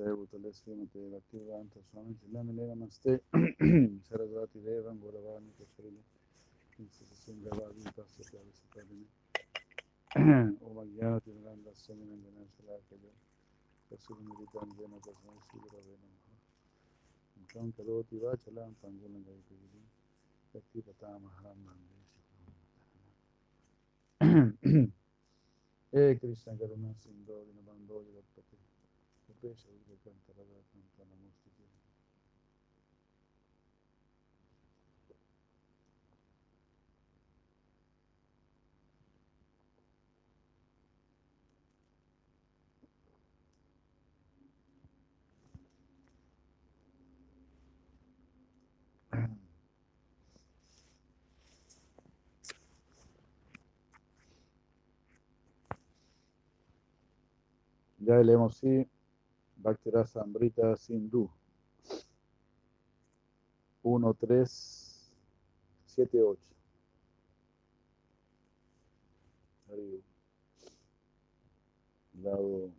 श्रीमते भक्तिवेदांत स्वामी चिल्लामिलेव नमस्ते सरस्वतीदेवं गौरवाणि कश्मीरी ओम अज्ञातिरङ्गस्वमिनञ्जनशलाकयो तस्मिरिताञ्जन प्रसंसीरवे नमः मुखं करोति वा चलां पञ्जनगैकगिरिं शक्तिपतामहं वन्दे श्रीमन्तः हे कृष्णकरुणा सिन्धो दीनबन्धो जगत्पतिः Upesh Ya leemos sí Bhaktirasa Amrita Sindhu 1, 3, 7, 8. Arriba. Lado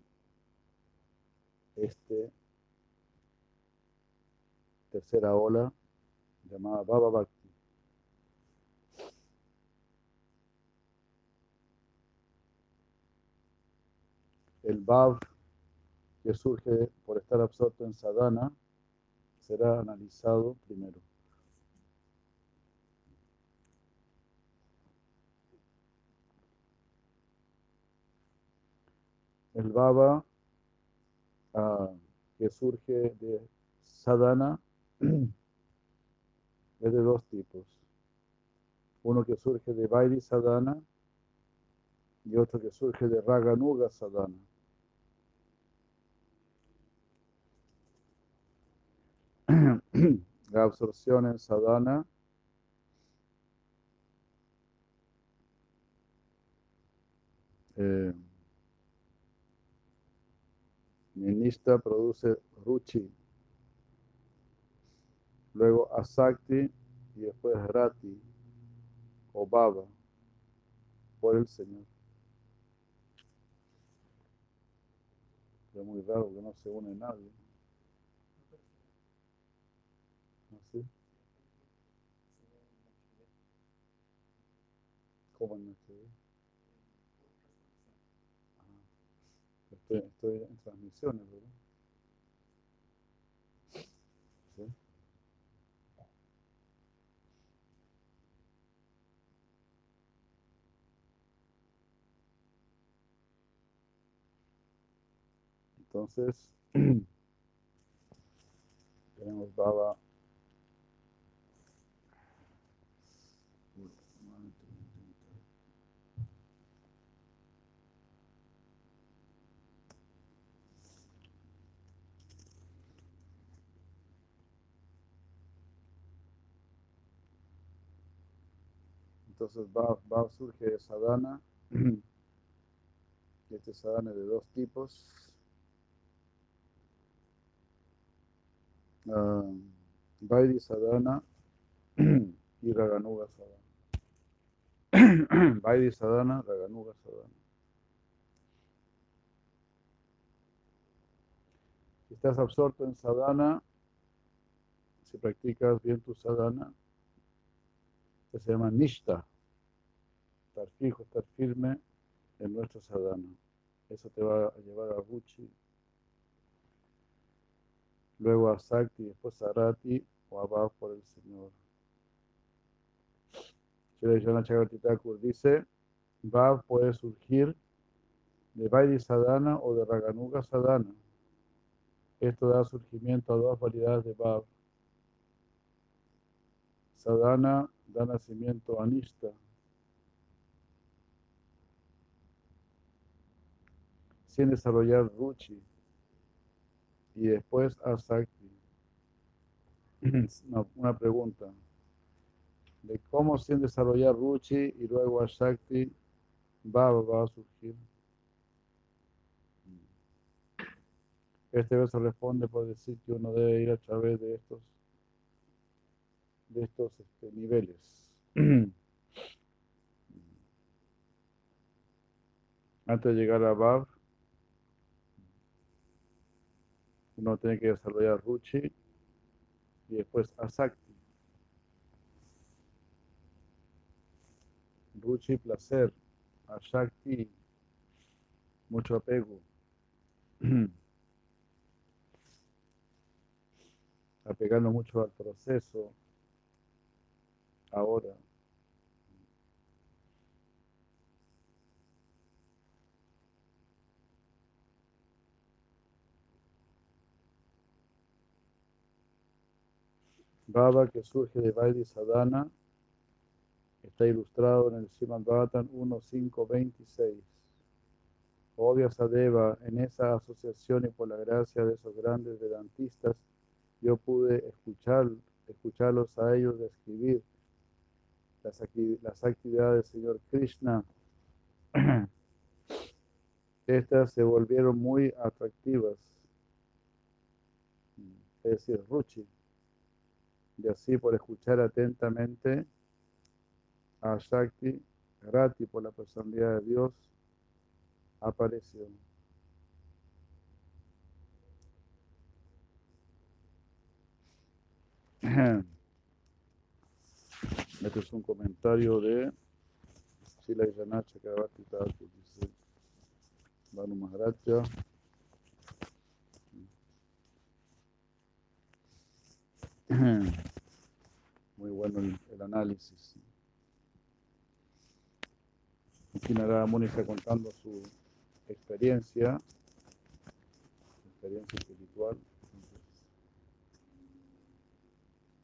este, tercera ola, llamada Baba Bhakti. El Bhav que surge por estar absorto en sadhana será analizado primero. El baba ah, que surge de sadhana es de dos tipos. Uno que surge de Vairi sadhana y otro que surge de Raganuga sadhana. La absorción en sadhana eh, Ninista produce ruchi, luego asakti y después rati o baba por el Señor. Es muy raro que no se une nadie. ¿Así? Estoy, estoy en transmisiones. Entonces, tenemos Baba. Entonces Bhav, Bhav surge de sadhana. Este sadhana es de dos tipos. Ah, Vairi sadhana y Raganuga sadhana. Vairi sadhana, Raganuga sadhana. Si estás absorto en sadhana, si practicas bien tu sadhana, que se llama nishta, estar fijo, estar firme en nuestro sadhana. Eso te va a llevar a Ruchi, luego a Sakti, después a Rati o a Bhav por el Señor. Shri dice, Bhav puede surgir de Vairi Sadhana o de Raganuga Sadhana. Esto da surgimiento a dos variedades de Bhav. Sadhana da nacimiento a Anishta. Sin desarrollar Ruchi y después Asakti. Una, una pregunta. De cómo sin desarrollar Ruchi y luego Asakti Baba va a surgir. Este verso responde por decir que uno debe ir a través de estos, de estos este, niveles. Antes de llegar a Bab, uno tiene que desarrollar Ruchi y después Asakti. Ruchi, placer. Ashakti, mucho apego. Apegando mucho al proceso. Ahora. Baba que surge de Vaidhi Sadhana está ilustrado en el Srimad Bhattan 1.5.26. Obvia Sadeva, en esa asociación y por la gracia de esos grandes vedantistas, yo pude escuchar, escucharlos a ellos describir las, las actividades del Señor Krishna. Estas se volvieron muy atractivas, es decir, Ruchi. Y así por escuchar atentamente a Shakti, Rati por la personalidad de Dios, apareció. Este es un comentario de Sila Yanacha Kavati Thakur, dice Banu Maharaja. Muy bueno el, el análisis. Muni está contando su experiencia, experiencia espiritual.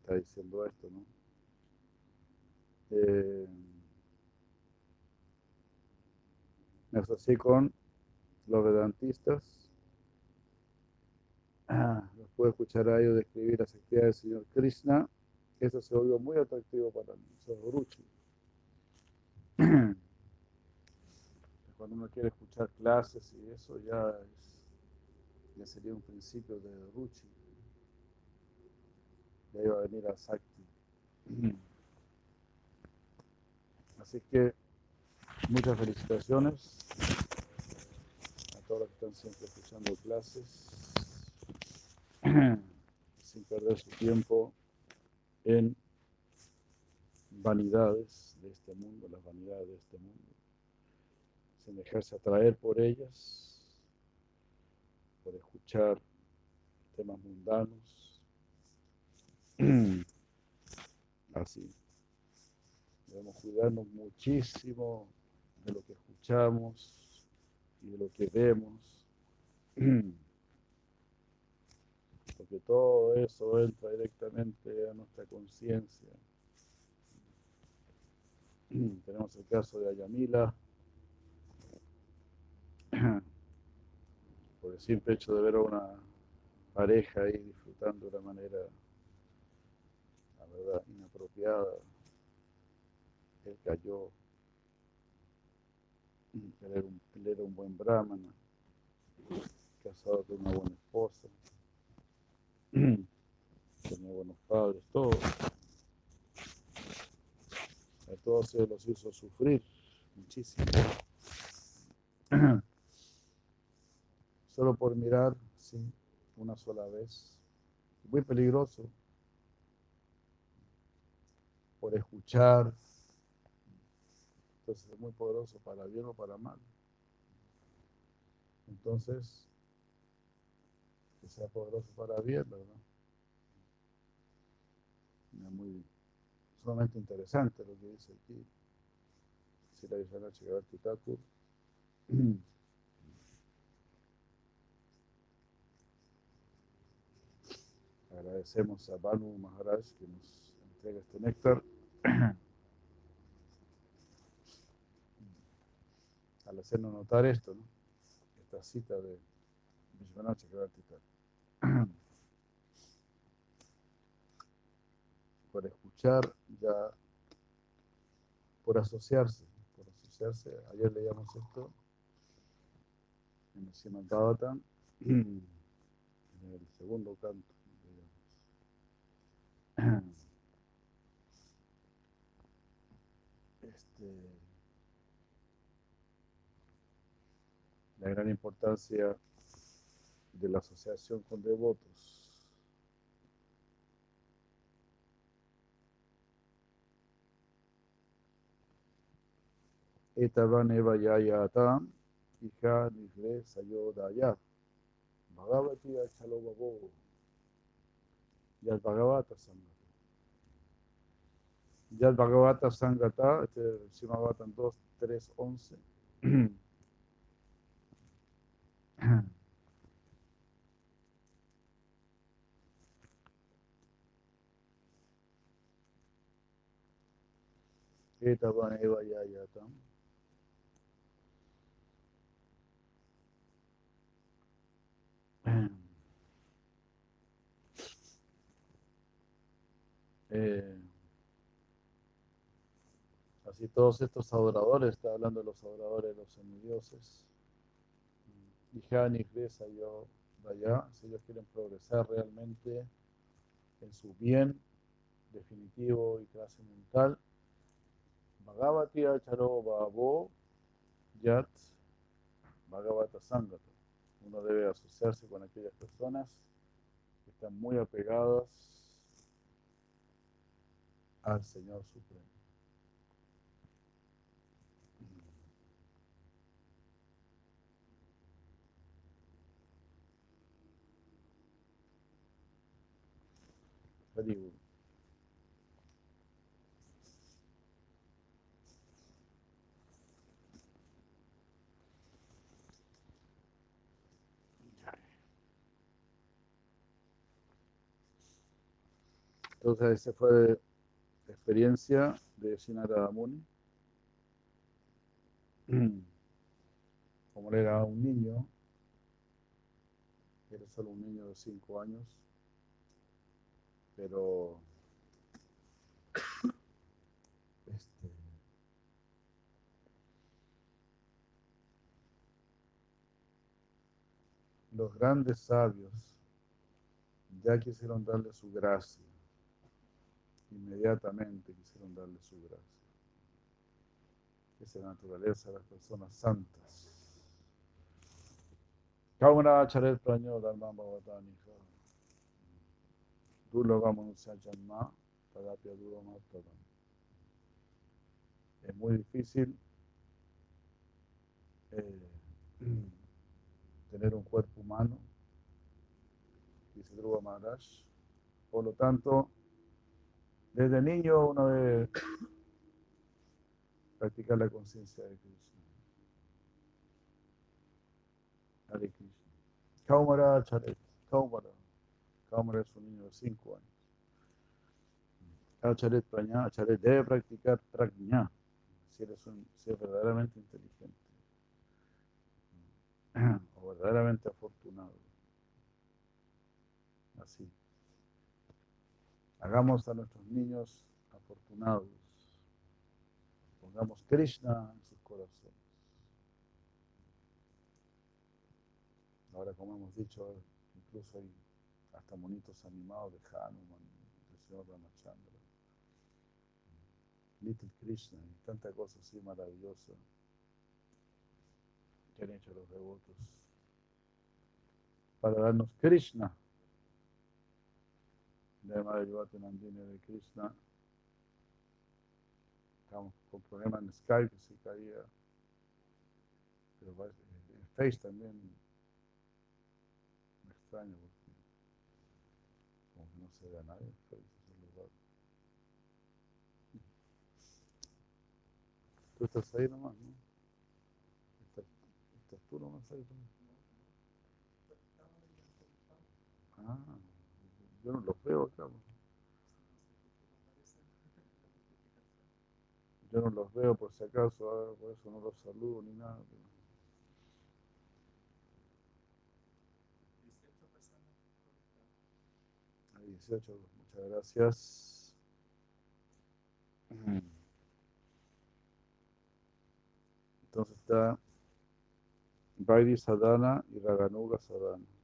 Está diciendo esto, ¿no? Eh, me asocié con los vedantistas. Ah, los puedo escuchar a ellos describir las actividades del señor Krishna. Eso se volvió muy atractivo para mí, eso es Ruchi. cuando uno quiere escuchar clases y eso ya, es, ya sería un principio de Ruchi. Ya iba a venir a Sakti. Así que muchas felicitaciones a todos los que están siempre escuchando clases sin perder su tiempo en vanidades de este mundo, las vanidades de este mundo sin dejarse atraer por ellas, por escuchar temas mundanos. Así. Debemos cuidarnos muchísimo de lo que escuchamos y de lo que vemos. Porque todo eso entra directamente a nuestra conciencia. Tenemos el caso de Ayamila, por el simple hecho de ver a una pareja ahí disfrutando de una manera, la verdad, inapropiada, él cayó, él era un, él era un buen brahmana, casado con una buena esposa, tenía buenos padres, todo. A todos se los hizo sufrir muchísimo solo por mirar, sí, una sola vez. Muy peligroso. Por escuchar. Entonces es muy poderoso para bien o para mal. Entonces, sea poderoso para bien, ¿verdad? Es muy sumamente interesante lo que dice aquí. Si la Thakur. Agradecemos a Banu Maharaj que nos entrega este néctar. Al hacernos notar esto, ¿no? esta cita de Vishwanath Chakravarti Thakur. Por escuchar, ya por asociarse, por asociarse. Ayer leíamos esto en el en el segundo canto. digamos. Este, la gran importancia de la asociación con devotos. Etavaneva yayata ika nigre sayodaya bhagavati achalo babo. Yad bhagavata sangata. Yad bhagavata sangata este Simavatan 2 3 11 Etavaneva yayatam Eh, así todos estos adoradores, está hablando de los adoradores de los semidioses. Dijani, Kresa, yo, Vaya, si ellos quieren progresar realmente en su bien definitivo y trascendental, Bhagavati Acharo Bhavo Yat Bhagavata Sangata. Uno debe asociarse con aquellas personas que están muy apegadas al Señor Supremo. Entonces, esa fue la experiencia de Sinara Muni. Como era un niño, era solo un niño de 5 años, pero este, los grandes sabios ya quisieron darle su gracia inmediatamente quisieron darle su gracia. Esa es la naturaleza de las personas santas. Kauna charet praño dharma bhavatani Durloga manusia janma tadapya duroma tadam. Es muy difícil eh, tener un cuerpo humano, dice Dhruva Maharaj. Por lo tanto, desde niño uno debe practicar la conciencia de Krishna. Hare Krishna. Kaumara Charet. Kaumara. Kaumara es un niño de 5 años. Acharet Praña. Acharet debe practicar Prajna. Si eres un, si es verdaderamente inteligente. O verdaderamente afortunado. Así. Hagamos a nuestros niños afortunados. Pongamos Krishna en sus corazones. Ahora, como hemos dicho, incluso hay hasta monitos animados de Hanuman, del señor Ramachandra. Little Krishna y tanta cosa así maravillosa que han hecho los devotos para darnos Krishna de Madre Nandini de Krishna. Estamos con problemas en Skype se caía. Pero parece- en Face también me extraño porque como que no se ve a nadie en Face, es lugar. Tú estás ahí nomás, ¿no? Estás, estás tú nomás ahí también. Ah, yo no los veo. ¿no? yo no los veo por si acaso, ah, por eso no los saludo ni nada. A 18, muchas gracias. Entonces está Vairi Sadhana y Raganuga Sadhana.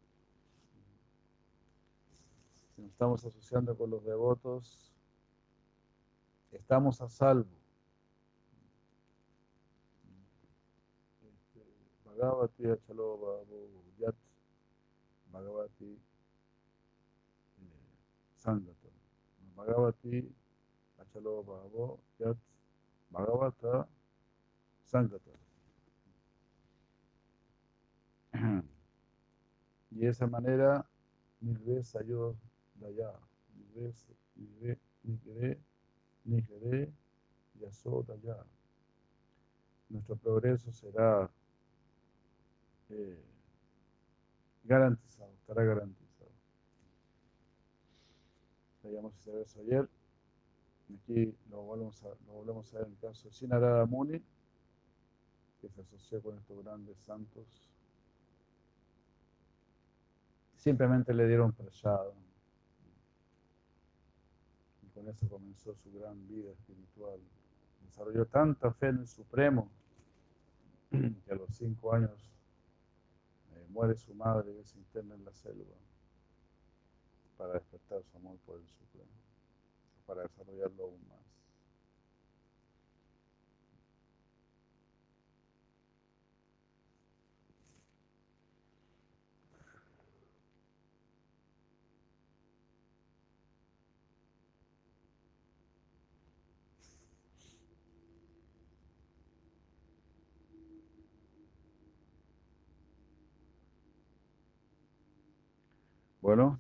Nos estamos asociando con los devotos, estamos a salvo. Este, Bhagavati Yat Bhagavati eh, Sangata. Bhagavati Achalo Bhavo Yat Bhagavata Sangata. Y de esa manera, Nirve Sayo Daya, Nirve Nigre, Nigre Yaso Daya. Nuestro progreso será eh, garantizado, estará garantizado. Veíamos ese verso ayer. Aquí lo volvemos a, lo volvemos a ver en el caso de Sinarada Muni, que se asoció con estos grandes santos simplemente le dieron prasada. Con eso comenzó su gran vida espiritual. Desarrolló tanta fe en el Supremo que a los cinco años eh, muere su madre y se interna en la selva para despertar su amor por el Supremo, para desarrollarlo aún más. Bueno,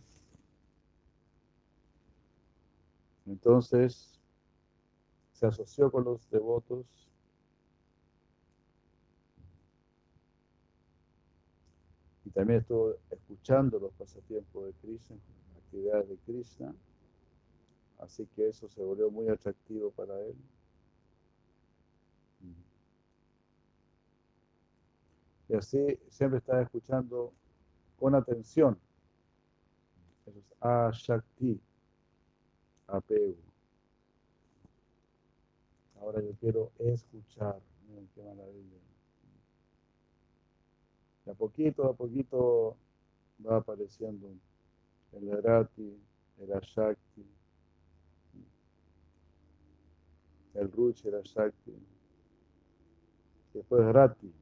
entonces se asoció con los devotos. Y también estuvo escuchando los pasatiempos de Krishna, actividades de Krishna, así que eso se volvió muy atractivo para él. Y así siempre estaba escuchando con atención eso es Ashakti, apego. Ahora yo quiero escuchar. Miren qué maravilla. De a poquito, a poquito va apareciendo el Rati, el Ashakti, el Ruchi, el Ashakti. Después Rati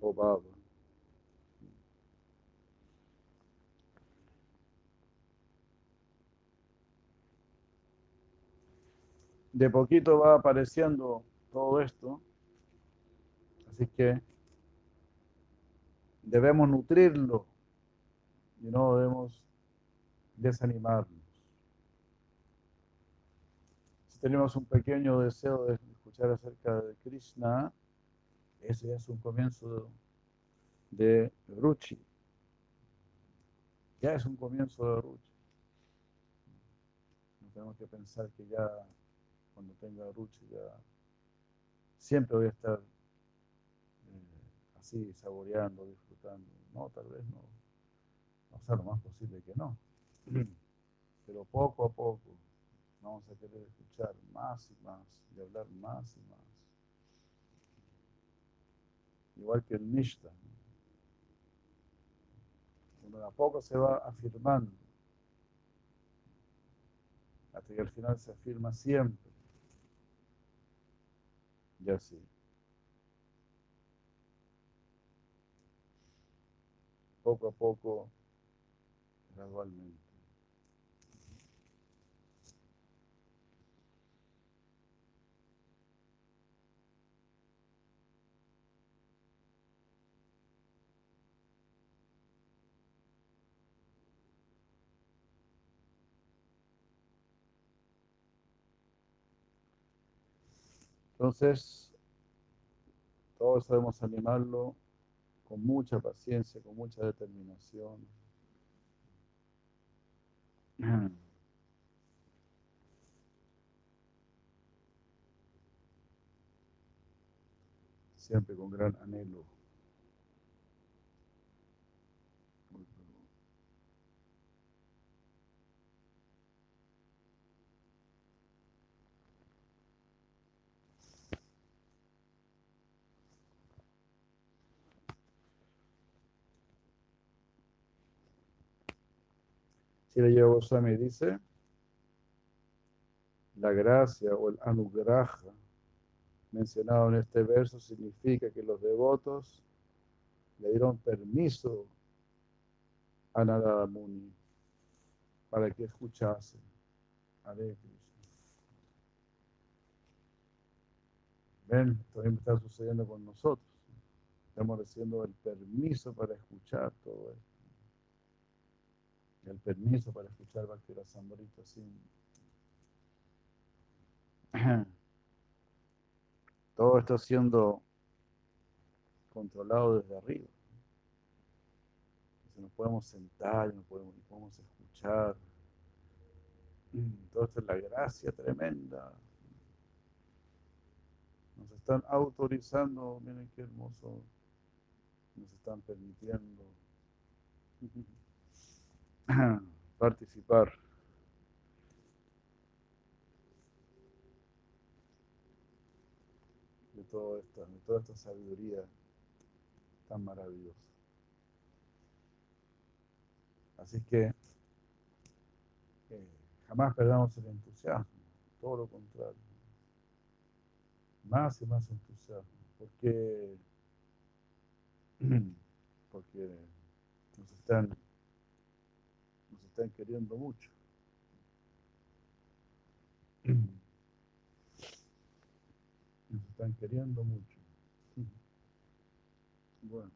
o Baba. De poquito va apareciendo todo esto. Así que debemos nutrirlo y no debemos desanimarnos. Si tenemos un pequeño deseo de escuchar acerca de Krishna, ese es un comienzo de Ruchi. Ya es un comienzo de Ruchi. No tenemos que pensar que ya cuando tenga Ruchi ya siempre voy a estar eh, así, saboreando, disfrutando. No, tal vez no. O sea, lo más posible que no. Pero poco a poco vamos a querer escuchar más y más y hablar más y más. Igual que el Nishta. Uno a poco se va afirmando. Hasta que al final se afirma siempre. Ya sí. Poco a poco, gradualmente. Entonces, todos sabemos animarlo con mucha paciencia, con mucha determinación. Siempre con gran anhelo. Sri Goswami dice, la gracia o el anugraha mencionado en este verso significa que los devotos le dieron permiso a Narada Muni para que escuchase. Krishna. Ven, mismo está sucediendo con nosotros. Estamos recibiendo el permiso para escuchar todo esto. El permiso para escuchar Bhakti Rasamrita sin todo está siendo controlado desde arriba. Entonces nos podemos sentar, nos podemos, nos podemos escuchar. Todo esto es la gracia tremenda. Nos están autorizando, miren qué hermoso, nos están permitiendo participar. de todo esta, de toda esta sabiduría tan maravillosa. Así que eh, jamás perdamos el entusiasmo, todo lo contrario. Más y más entusiasmo, porque, porque nos están, están queriendo mucho. Están queriendo mucho. Bueno.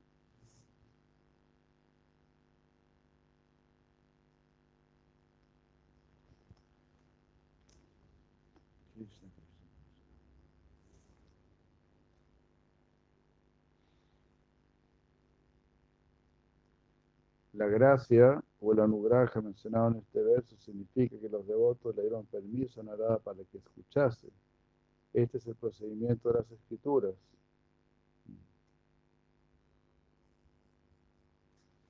La gracia o el anugraja mencionado en este verso significa que los devotos le dieron permiso a Narada para que escuchase. Este es el procedimiento de las escrituras.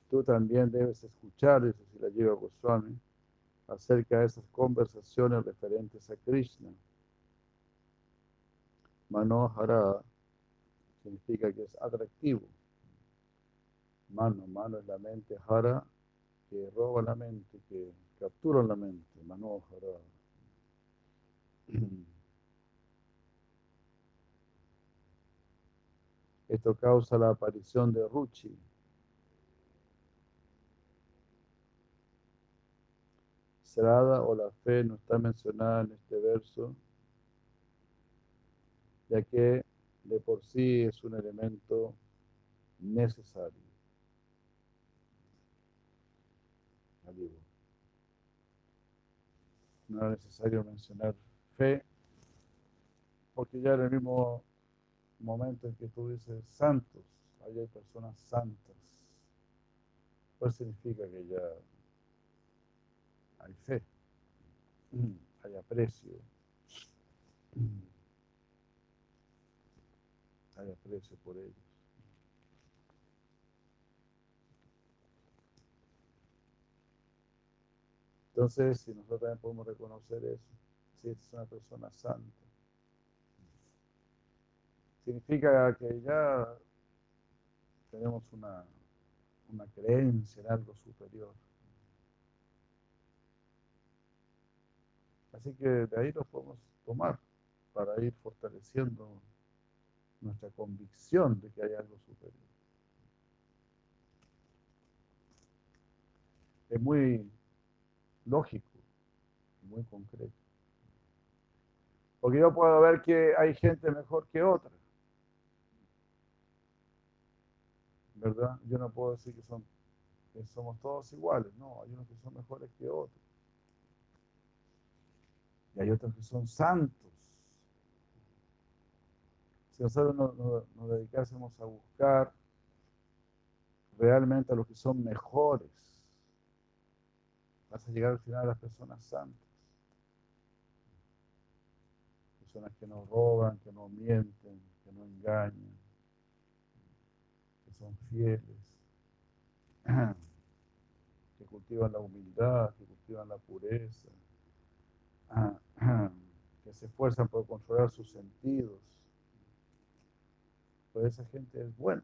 Tú también debes escuchar, dice si la lleva Goswami, acerca de esas conversaciones referentes a Krishna. Manohara significa que es atractivo. Mano, mano es la mente, hara, que roba la mente, que captura la mente. Manohara. Esto causa la aparición de Ruchi. Srada o la fe no está mencionada en este verso, ya que de por sí es un elemento necesario. No era necesario mencionar fe, porque ya en el mismo momento en que tú dices santos, ahí hay personas santas, pues significa que ya hay fe, hay aprecio, hay aprecio por ellos. Entonces, si nosotros también podemos reconocer eso, si es una persona santa, significa que ya tenemos una, una creencia en algo superior. Así que de ahí lo podemos tomar para ir fortaleciendo nuestra convicción de que hay algo superior. Es muy lógico, muy concreto. Porque yo puedo ver que hay gente mejor que otra. ¿Verdad? Yo no puedo decir que, somos todos iguales. No, hay unos que son mejores que otros. Y hay otros que son santos. Si nosotros nos, nos, nos dedicásemos a buscar realmente a los que son mejores, vas a llegar al final a las personas santas. Personas que no roban, que no mienten, que no engañan, que son fieles, que cultivan la humildad, que cultivan la pureza, que se esfuerzan por controlar sus sentidos. Pues esa gente es buena.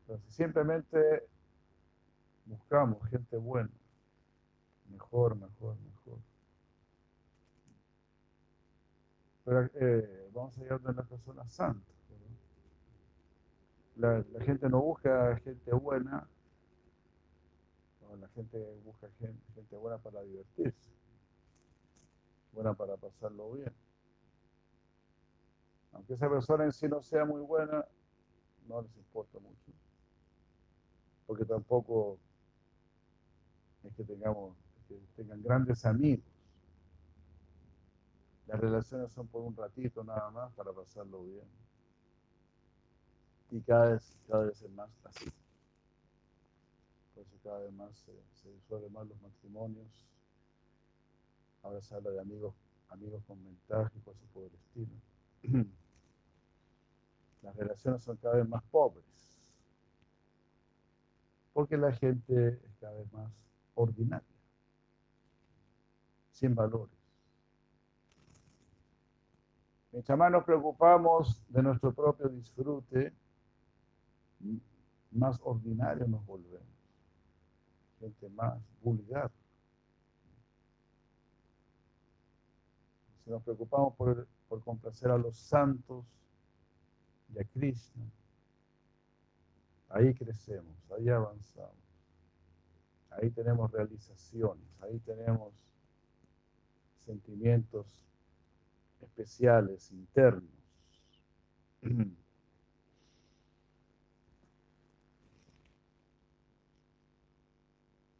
Entonces, simplemente buscamos gente buena, mejor, mejor, mejor. Pero eh, vamos a llegar a las personas santas. La, gente no busca gente buena, la gente busca gente, gente buena para divertirse, buena para pasarlo bien. Aunque esa persona en sí no sea muy buena, no les importa mucho. Porque tampoco es que tengamos, que tengan grandes amigos. Las relaciones son por un ratito nada más para pasarlo bien. Y cada vez, cada vez es más así. Por eso cada vez más se, se disuelven más los matrimonios. Ahora se habla de amigos, amigos con ventaja y cosas por el estilo. Las relaciones son cada vez más pobres. Porque la gente es cada vez más ordinaria, sin valores. Mientras más nos preocupamos de nuestro propio disfrute, más ordinario nos volvemos. Gente más vulgar. Si nos preocupamos por, por complacer a los santos y a Krishna, ahí crecemos, ahí avanzamos. Ahí tenemos realizaciones, ahí tenemos sentimientos especiales, internos.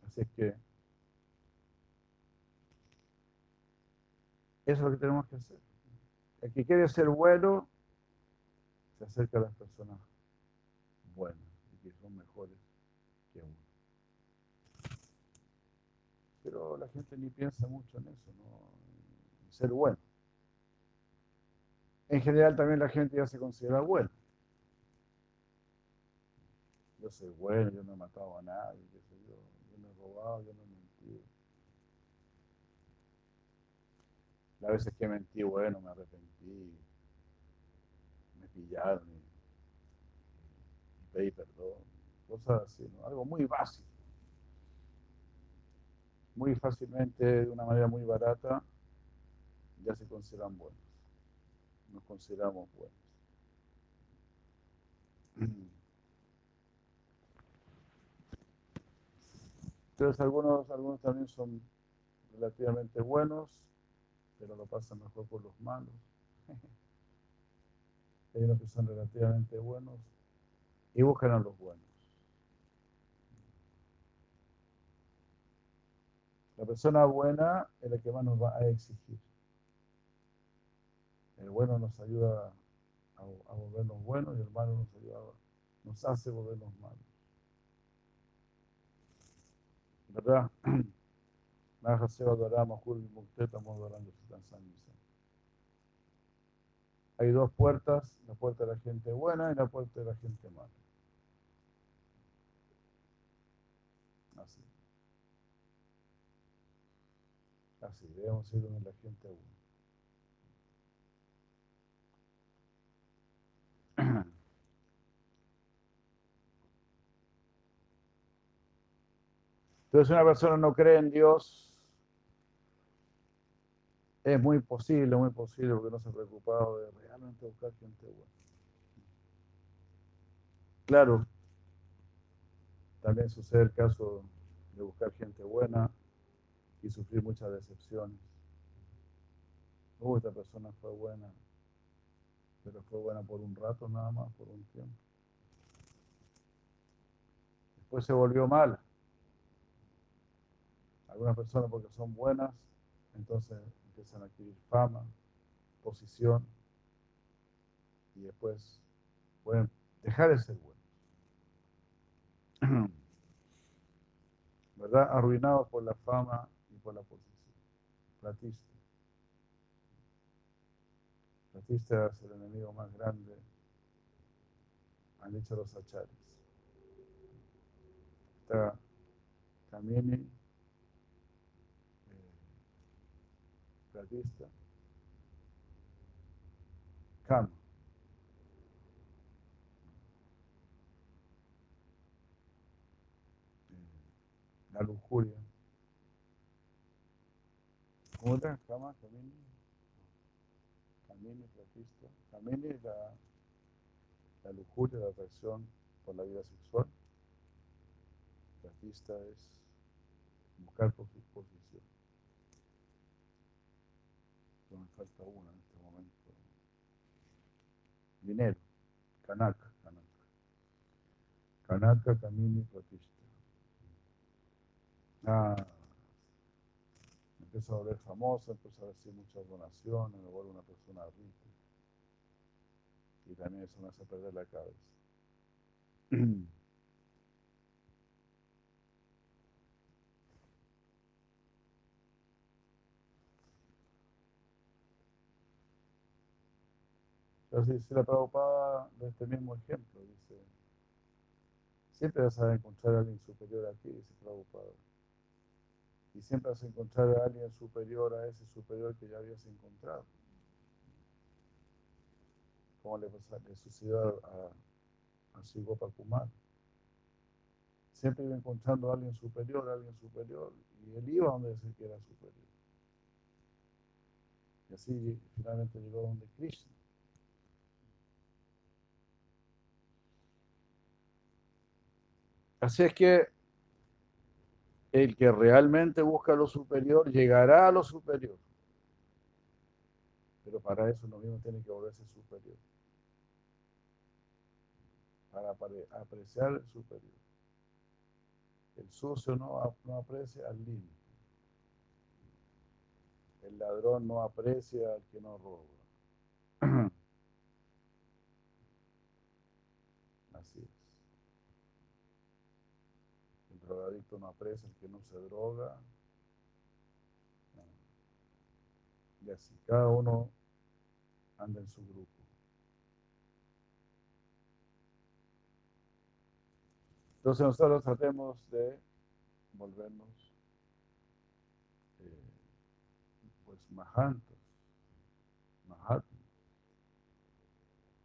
Así que eso es lo que tenemos que hacer. El que quiere ser bueno, se acerca a las personas buenas y que son mejores que uno. Pero la gente ni piensa mucho en eso, en ser bueno. En general también la gente ya se considera buena. Yo soy bueno, yo no he matado a nadie, qué sé yo, yo no he robado, yo no he mentido. Las veces que mentí, bueno, me arrepentí, me pillaron y pedí perdón, cosas así, ¿no? algo muy básico. Muy fácilmente, de una manera muy barata, ya se consideran buenos nos consideramos buenos. Entonces algunos, algunos también son relativamente buenos, pero lo pasan mejor por los malos. Hay unos que son relativamente buenos y buscan los buenos. La persona buena es la que más nos va a exigir. El bueno nos ayuda a, volvernos buenos y el malo nos ayuda, nos hace volvernos malos. ¿Verdad? Hay dos puertas, la puerta de la gente buena y la puerta de la gente mala. Así. Así, debemos ir donde la gente buena. Entonces, si una persona no cree en Dios, es muy posible, muy posible, porque no se ha preocupado de realmente buscar gente buena. Claro, también sucede el caso de buscar gente buena y sufrir muchas decepciones. Uh, esta persona fue buena, pero fue buena por un rato nada más, por un tiempo. Después se volvió mala. Algunas personas porque son buenas, entonces empiezan a adquirir fama, posición, y después pueden dejar de ser buenos. ¿Verdad? Arruinados por la fama la posición. Platista. Platista es el enemigo más grande han dicho los achares. Está Kamini, eh, Pratista, Kama. Eh, La lujuria. ¿Cómo era? Kama, Kamini. Kamini, Pratista. Kamini es la, la lujuria, la atracción por la vida sexual. Pratista es buscar posi- posición. No me falta una en este momento. Dinero. Kanaka. Kanaka. Kanaka, Kamini, Pratista. Ah, empiezo a volver famosa, empiezo a recibir muchas donaciones, me vuelvo una persona rica. Y también eso me hace perder la cabeza. Entonces dice la Prabhupada de este mismo ejemplo, dice, siempre vas a encontrar a alguien superior a ti, dice Prabhupada. Y siempre vas a encontrar a alguien superior a ese superior que ya habías encontrado. Como le, pasa- le sucedió a, a Sigopa Kumar. Siempre iba encontrando a alguien superior, a alguien superior, y él iba donde decía que era superior. Y así finalmente llegó donde Krishna. Así es que el que realmente busca lo superior llegará a lo superior. Pero para eso uno mismo tiene que volverse superior. Para apreciar el superior. El sucio no, no aprecia al limpio. El ladrón no aprecia al que no roba. Así es. El drogadicto no aprecia al que no se droga. Y así, cada uno anda en su grupo. Entonces nosotros tratemos de volvernos eh, pues mahantos, mahatmas.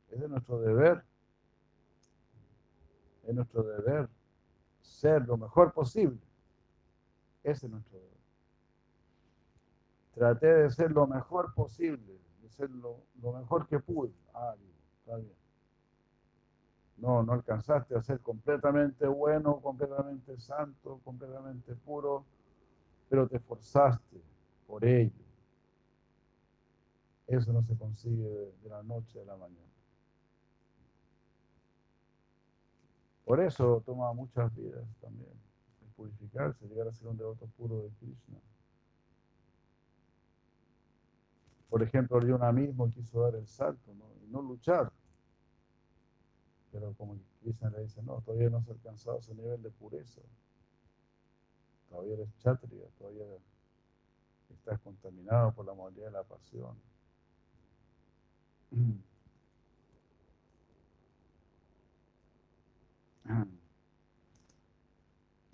Ese es nuestro deber. Es nuestro deber ser lo mejor posible. Ese es nuestro deber. Traté de ser lo mejor posible, de ser lo, lo mejor que pude. Ah, está bien. No, no alcanzaste a ser completamente bueno, completamente santo, completamente puro, pero te esforzaste por ello. Eso no se consigue de la noche a la mañana. Por eso toma muchas vidas también, el purificarse, llegar a ser un devoto puro de Krishna. Por ejemplo, Arjuna mismo quiso dar el salto y no luchar. Pero como Krishna le dice, no, todavía no has alcanzado ese nivel de pureza. Todavía eres chatria, todavía estás contaminado por la modalidad de la pasión.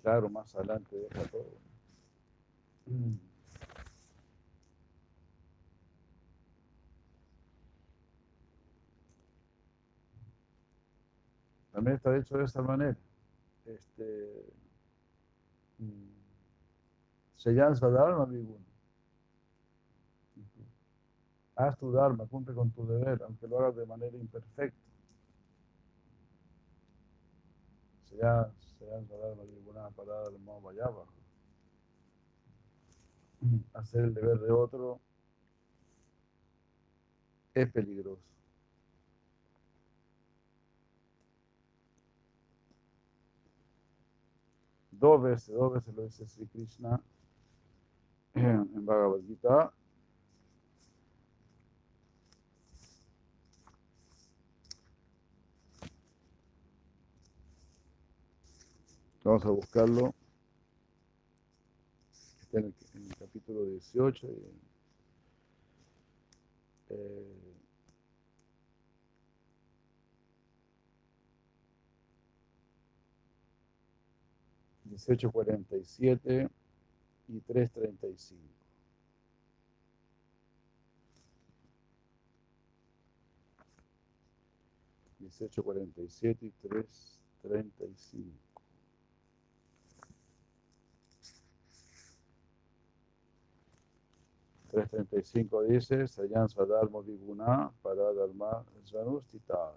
Claro, más adelante deja todo. También está hecho de esta manera. Este, Seyan Sadharma Viguna. Haz tu Dharma, cumple con tu deber, aunque lo hagas de manera imperfecta. Seyan Sadharma Viguna para el modo abajo. Hacer el deber de otro es peligroso. Dos veces, dos veces lo dice Sri Krishna en Bhagavad Gita. Vamos a buscarlo. Está en el, capítulo 18. Eh, dieciocho cuarenta y siete y tres treinta y cinco dieciocho cuarenta y siete y tres treinta y cinco dice Sayan Sadharma Viguna para Dharma Janustitat.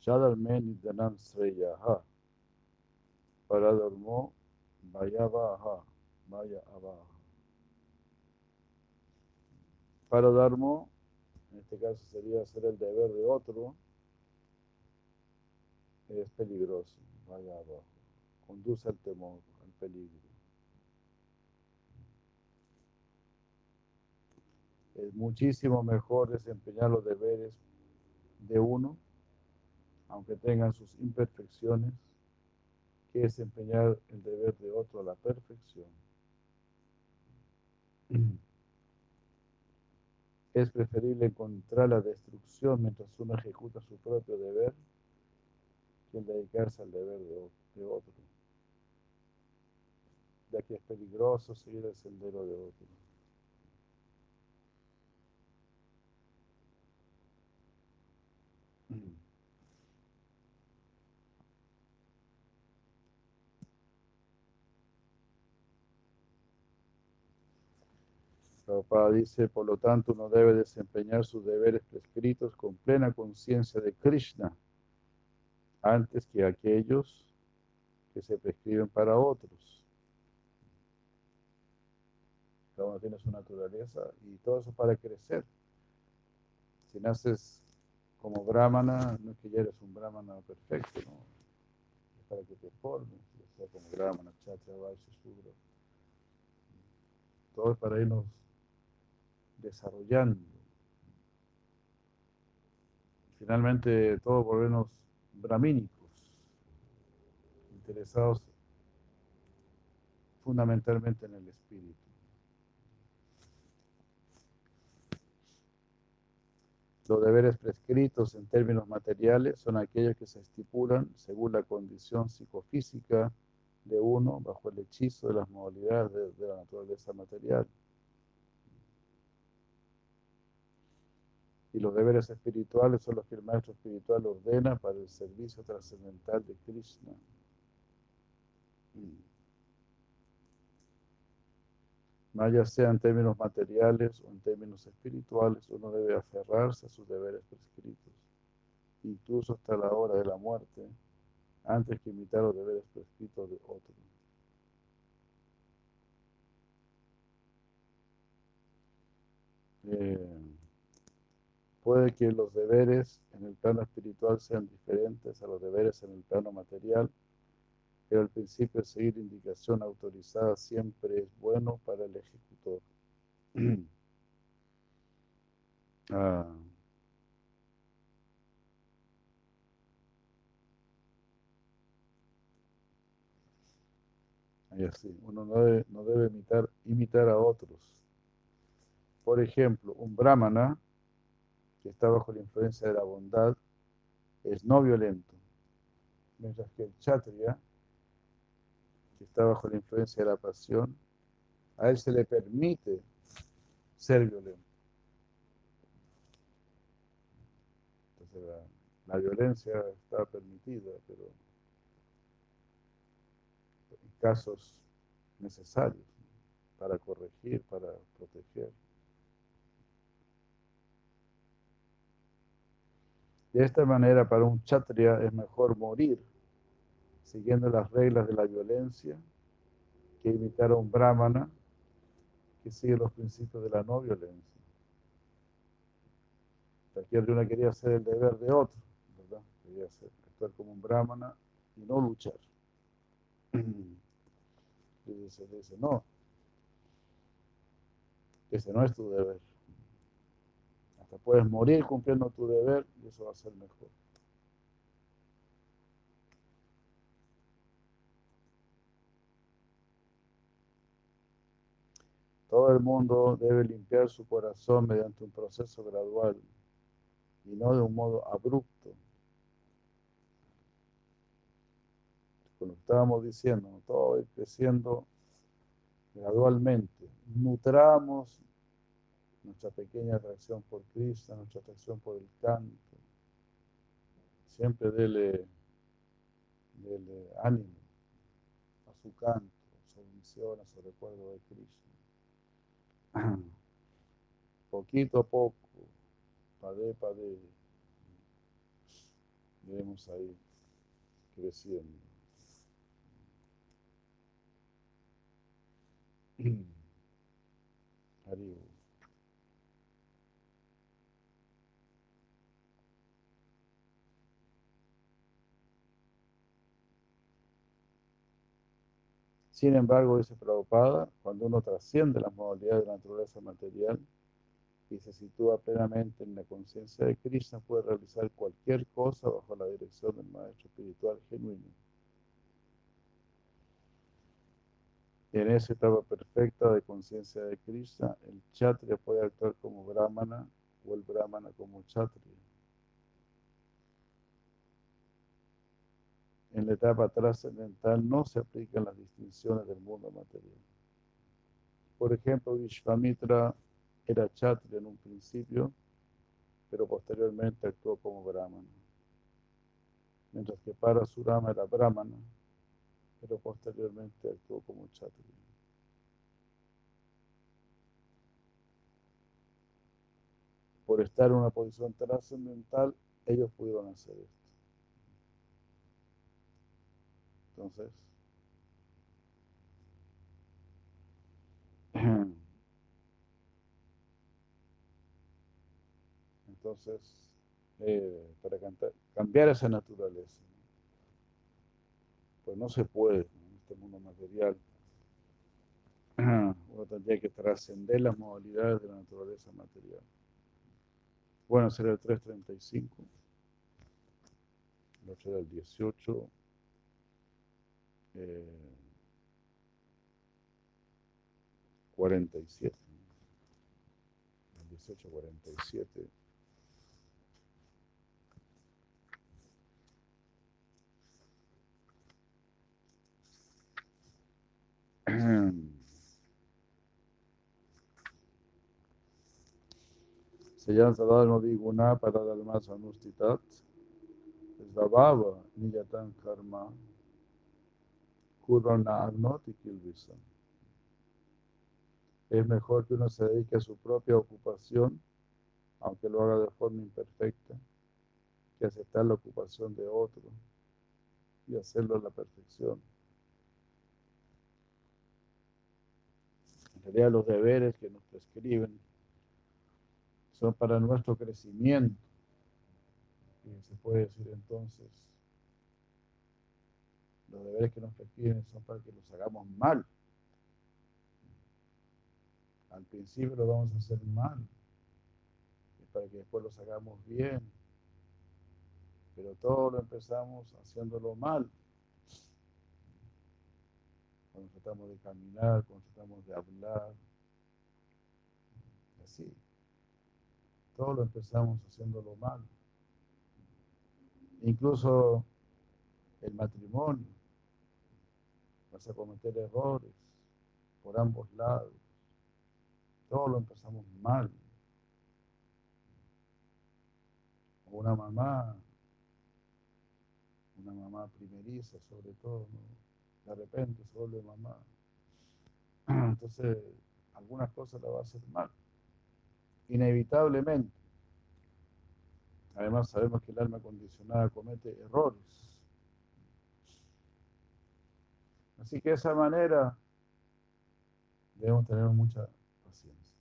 Shadalme Nidanam Sreyaha para Dharmo Vaya Baja, Vaya Abajo. Para Dharmo, en este caso sería hacer el deber de otro, es peligroso, vaya abajo. Conduce al temor, al peligro. Es muchísimo mejor desempeñar los deberes de uno, aunque tengan sus imperfecciones, que desempeñar el deber de otro a la perfección. Es preferible encontrar la destrucción mientras uno ejecuta su propio deber que dedicarse al deber de otro, ya que es peligroso seguir el sendero de otro. Prabhupada dice, por lo tanto, uno debe desempeñar sus deberes prescritos con plena conciencia de Krishna, antes que aquellos que se prescriben para otros. Cada uno tiene su naturaleza y todo eso para crecer. Si naces como brahmana, no es que ya eres un brahmana perfecto. Es para que te formes, como brahmana, shudra. Todo es para irnos desarrollando. Finalmente, todos volvernos brahmínicos, interesados fundamentalmente en el espíritu. Los deberes prescritos en términos materiales son aquellos que se estipulan según la condición psicofísica de uno bajo el hechizo de las modalidades de, de la naturaleza material. Y los deberes espirituales son los que el maestro espiritual ordena para el servicio trascendental de Krishna. Más sea en términos materiales o en términos espirituales, uno debe aferrarse a sus deberes prescritos, incluso hasta la hora de la muerte, antes que imitar los deberes prescritos de otro. Eh, Puede que los deberes en el plano espiritual sean diferentes a los deberes en el plano material, pero el principio de seguir indicación autorizada siempre es bueno para el ejecutor. ah. así, uno no debe, no debe imitar, imitar a otros. Por ejemplo, un brahmana que está bajo la influencia de la bondad, es no violento, mientras que el kshatriya, que está bajo la influencia de la pasión, a él se le permite ser violento. Entonces la, la violencia está permitida, pero en casos necesarios para corregir, para proteger. De esta manera, para un kshatriya es mejor morir siguiendo las reglas de la violencia que imitar a un brahmana que sigue los principios de la no violencia. Cualquier una quería hacer el deber de otro, ¿verdad? Quería hacer, actuar como un brahmana y no luchar. Y dice, dice, no, ese no es tu deber puedes morir cumpliendo tu deber y eso va a ser mejor. Todo el mundo debe limpiar su corazón mediante un proceso gradual y no de un modo abrupto. Como estábamos diciendo, todo va creciendo gradualmente. Nutramos nuestra pequeña atracción por Cristo, nuestra atracción por el canto. Siempre dele, dele ánimo a su canto, a su misión, a su recuerdo de Cristo. Poquito a poco, padé, padé, iremos ahí creciendo. Haribo. Sin embargo, dice Prabhupada, cuando uno trasciende las modalidades de la naturaleza material y se sitúa plenamente en la conciencia de Krishna, puede realizar cualquier cosa bajo la dirección del maestro espiritual genuino. En esa etapa perfecta de conciencia de Krishna, el Kshatriya puede actuar como Brahmana o el Brahmana como Kshatriya. En la etapa trascendental no se aplican las distinciones del mundo material. Por ejemplo, Vishvamitra era Kshatriya en un principio, pero posteriormente actuó como Brahmana. Mientras que Parasurama era Brahmana, pero posteriormente actuó como Kshatriya. Por estar en una posición trascendental, ellos pudieron hacer esto. Entonces, entonces eh, para cantar, cambiar esa naturaleza, pues no se puede en este mundo material. Uno tendría que trascender las modalidades de la naturaleza material. Bueno, será el 335. El otro era el 18. Eh, 47. El 18, 47. Se llama Sadharma Viguna para Dalmas Anustitat. Svabhava Niyatan Karma. Es mejor que uno se dedique a su propia ocupación, aunque lo haga de forma imperfecta, que aceptar la ocupación de otro y hacerlo a la perfección. En realidad los deberes que nos prescriben son para nuestro crecimiento. Y se puede decir entonces, los deberes que nos prescriben son para que los hagamos mal. Al principio lo vamos a hacer mal, y para que después los hagamos bien. Pero todo lo empezamos haciéndolo mal. Cuando tratamos de caminar, cuando tratamos de hablar, así. Todo lo empezamos haciéndolo mal. Incluso el matrimonio. A cometer errores por ambos lados. Todo lo empezamos mal. Una mamá, una mamá primeriza sobre todo, de repente se vuelve mamá. Entonces, algunas cosas la va a hacer mal. Inevitablemente. Además, sabemos que el alma condicionada comete errores. Así que de esa manera debemos tener mucha paciencia.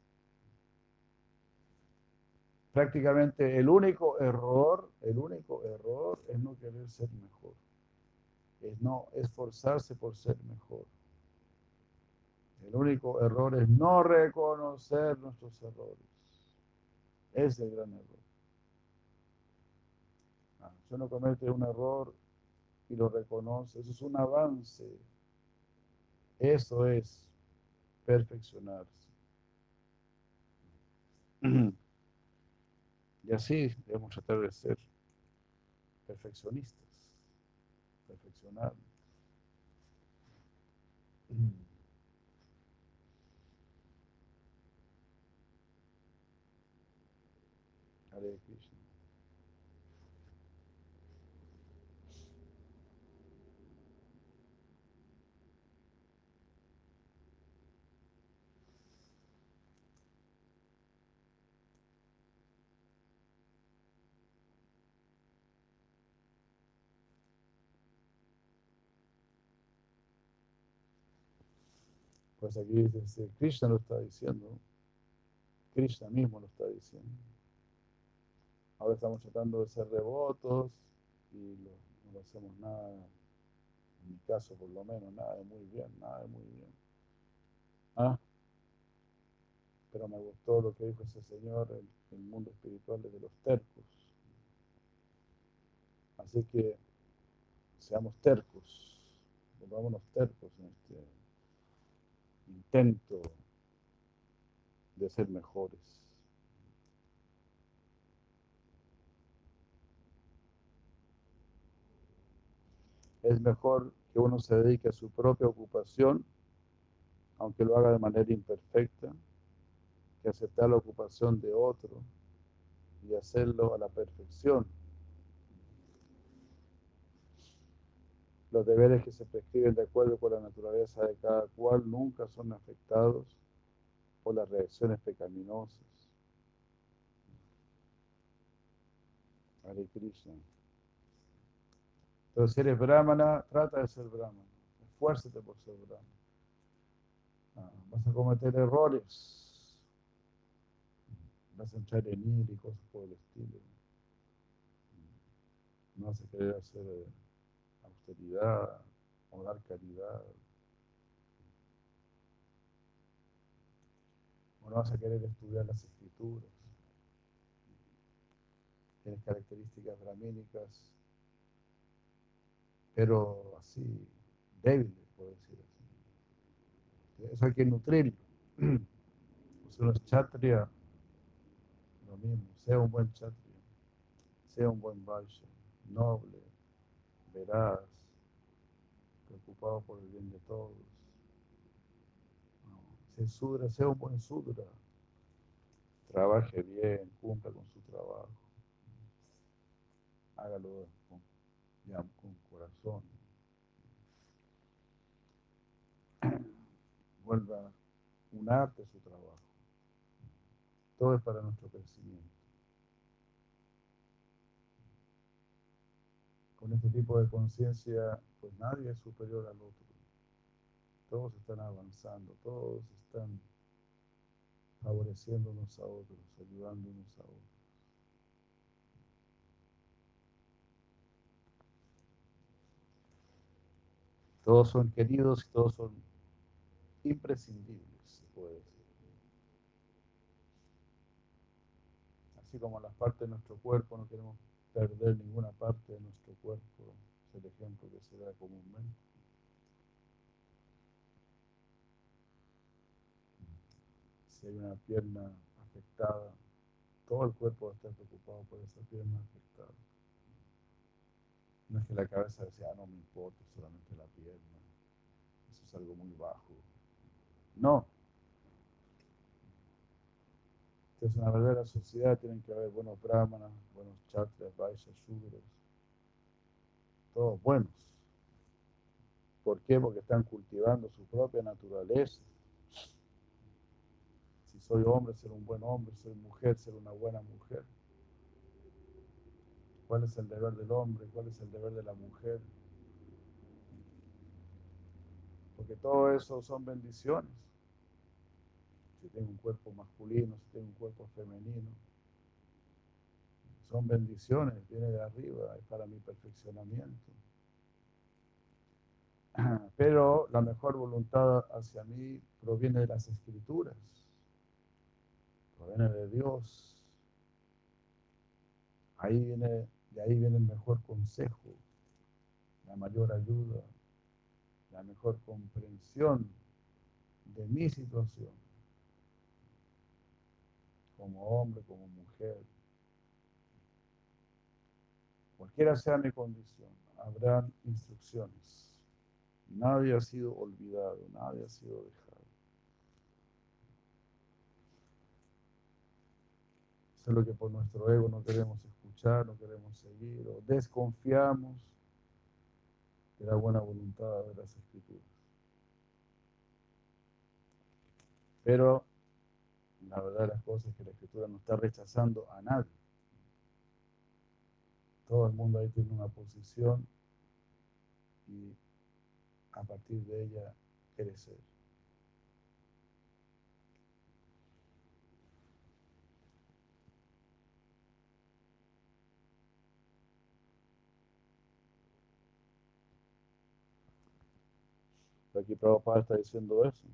Prácticamente el único error, el único error es no querer ser mejor. Es no esforzarse por ser mejor. El único error es no reconocer nuestros errores. Es el gran error. Ah, si uno comete un error y lo reconoce, eso es un avance. Eso es perfeccionarse. Y así debemos tratar de ser perfeccionistas, perfeccionar. Hare Krishna. Pues aquí dice, Krishna lo está diciendo, Krishna mismo lo está diciendo. Ahora estamos tratando de ser devotos y no lo hacemos nada, en mi caso por lo menos, nada de muy bien, nada de muy bien. Ah, pero me gustó lo que dijo ese señor, el, el mundo espiritual es de los tercos. Así que seamos tercos, volvámonos tercos en este intento de ser mejores. Es mejor que uno se dedique a su propia ocupación, aunque lo haga de manera imperfecta, que aceptar la ocupación de otro y hacerlo a la perfección. Los deberes que se prescriben de acuerdo con la naturaleza de cada cual nunca son afectados por las reacciones pecaminosas. Hare Krishna. Entonces, si eres brahmana, trata de ser brahmana. Esfuérzate por ser brahmana. Ah, vas a cometer errores. Vas a entrar en ira y cosas por el estilo. No vas a querer hacer eh, austeridad dar caridad. O no vas a querer estudiar las escrituras. Tienes características brahmínicas, pero así, débiles, por decir así. Eso hay que nutrirlo. Si uno es chatria, lo mismo, sea un buen chatria, sea un buen vaisha, noble, veraz, preocupado por el bien de todos. No, sudra, sea un buen sudra, trabaje bien, cumpla con su trabajo, hágalo con, con corazón. Vuelva un arte su trabajo. Todo es para nuestro crecimiento. Con este tipo de conciencia, pues nadie es superior al otro. Todos están avanzando, todos están favoreciéndonos a otros, ayudándonos a otros. Todos son queridos y todos son imprescindibles, se puede decir. Así como las partes de nuestro cuerpo, no queremos perder ninguna parte de nuestro cuerpo, es el ejemplo que se da comúnmente. Si hay una pierna afectada, todo el cuerpo va a estar preocupado por esa pierna afectada. No es que la cabeza decía, ah, no me importa, solamente la pierna. Eso es algo muy bajo. No. Entonces, en una verdadera sociedad tienen que haber buenos brahmanas, buenos chatras, vaishyas, shudras, todos buenos. ¿Por qué? Porque están cultivando su propia naturaleza. Si soy hombre, ser un buen hombre, soy mujer, ser una buena mujer. ¿Cuál es el deber del hombre? ¿Cuál es el deber de la mujer? Porque todo eso son bendiciones. Si tengo un cuerpo masculino, si tengo un cuerpo femenino, son bendiciones, viene de arriba, es para mi perfeccionamiento. Pero la mejor voluntad hacia mí proviene de las escrituras, proviene de Dios. Ahí viene, de ahí viene el mejor consejo, la mayor ayuda, la mejor comprensión de mi situación, como hombre, como mujer. Cualquiera sea mi condición, habrán instrucciones. Nadie ha sido olvidado, nadie ha sido dejado. Eso es lo que por nuestro ego no queremos escuchar, no queremos seguir, o desconfiamos de la buena voluntad de las escrituras. Pero la verdad de las cosas es que la escritura no está rechazando a nadie. Todo el mundo ahí tiene una posición y a partir de ella crecer. Aquí Prabhupada está diciendo eso.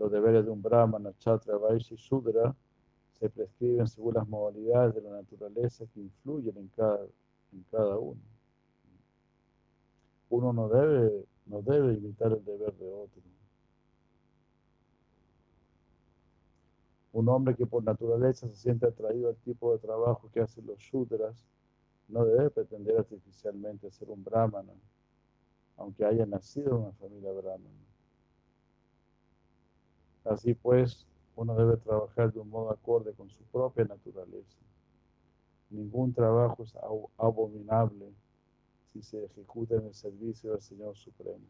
Los deberes de un brahmana, chatra, vaishya y shudra se prescriben según las modalidades de la naturaleza que influyen en cada, en cada uno. Uno no debe, no debe imitar el deber de otro. Un hombre que por naturaleza se siente atraído al tipo de trabajo que hacen los shudras no debe pretender artificialmente ser un brahmana, aunque haya nacido en una familia brahmana. Así pues, uno debe trabajar de un modo acorde con su propia naturaleza. Ningún trabajo es abominable si se ejecuta en el servicio del Señor Supremo.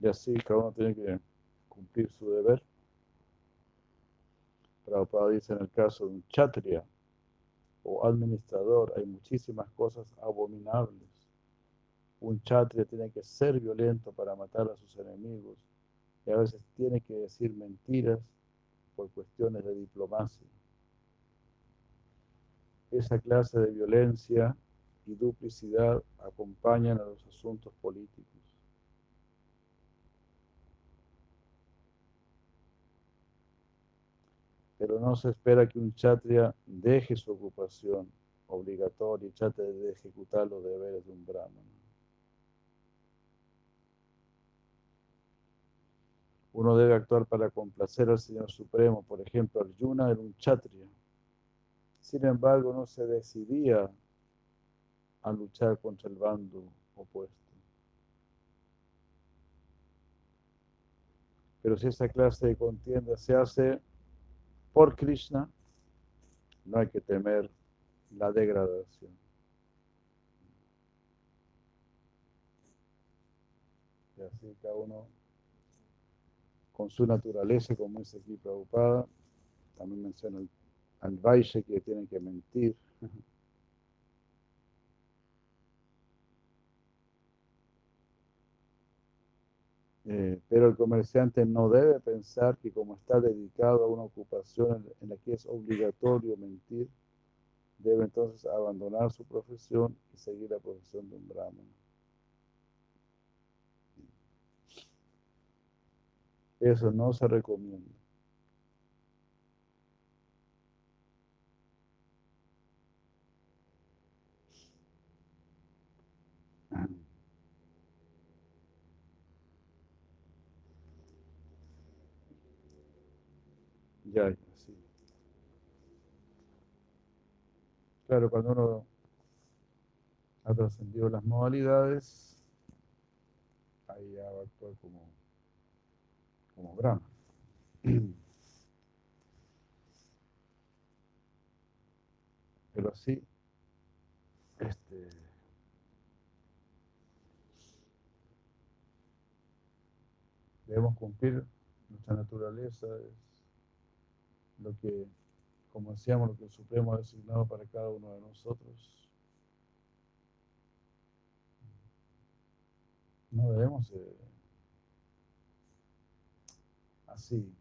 Y así cada uno tiene que cumplir su deber. Prabhupada dice en el caso de un chatria o administrador, hay muchísimas cosas abominables. Un chatria tiene que ser violento para matar a sus enemigos y a veces tiene que decir mentiras por cuestiones de diplomacia. Esa clase de violencia y duplicidad acompañan a los asuntos políticos. Pero no se espera que un chatria deje su ocupación obligatoria y trate de ejecutar los deberes de un brahman. Uno debe actuar para complacer al Señor Supremo. Por ejemplo, Arjuna era un chatria. Sin embargo, no se decidía a luchar contra el bando opuesto. Pero si esa clase de contienda se hace por Krishna, no hay que temer la degradación. Y así cada uno con su naturaleza, como dice aquí Prabhupada, también menciona al, al Vaishe que tiene que mentir. Eh, pero el comerciante no debe pensar que como está dedicado a una ocupación en, la que es obligatorio mentir, debe entonces abandonar su profesión y seguir la profesión de un brahman. Eso no se recomienda. Claro, cuando uno ha trascendido las modalidades, ahí ya va a actuar como, como Brahma. Pero así, este, debemos cumplir nuestra naturaleza, lo que, como decíamos, lo que el Supremo ha designado para cada uno de nosotros. No debemos así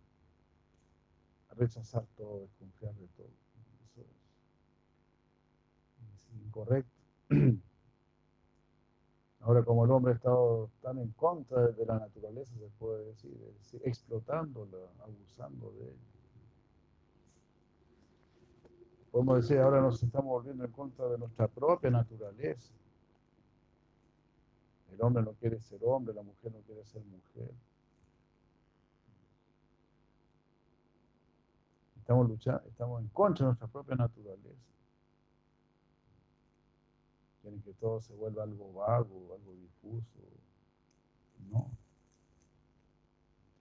rechazar todo, desconfiar de todo. Eso es, incorrecto. Ahora, como el hombre ha estado tan en contra de la naturaleza, se puede decir, decir explotándola, abusando de ella. Podemos decir, ahora nos estamos volviendo en contra de nuestra propia naturaleza. El hombre no quiere ser hombre, la mujer no quiere ser mujer. Estamos luchando, estamos en contra de nuestra propia naturaleza. Quieren que todo se vuelva algo vago, algo difuso. No.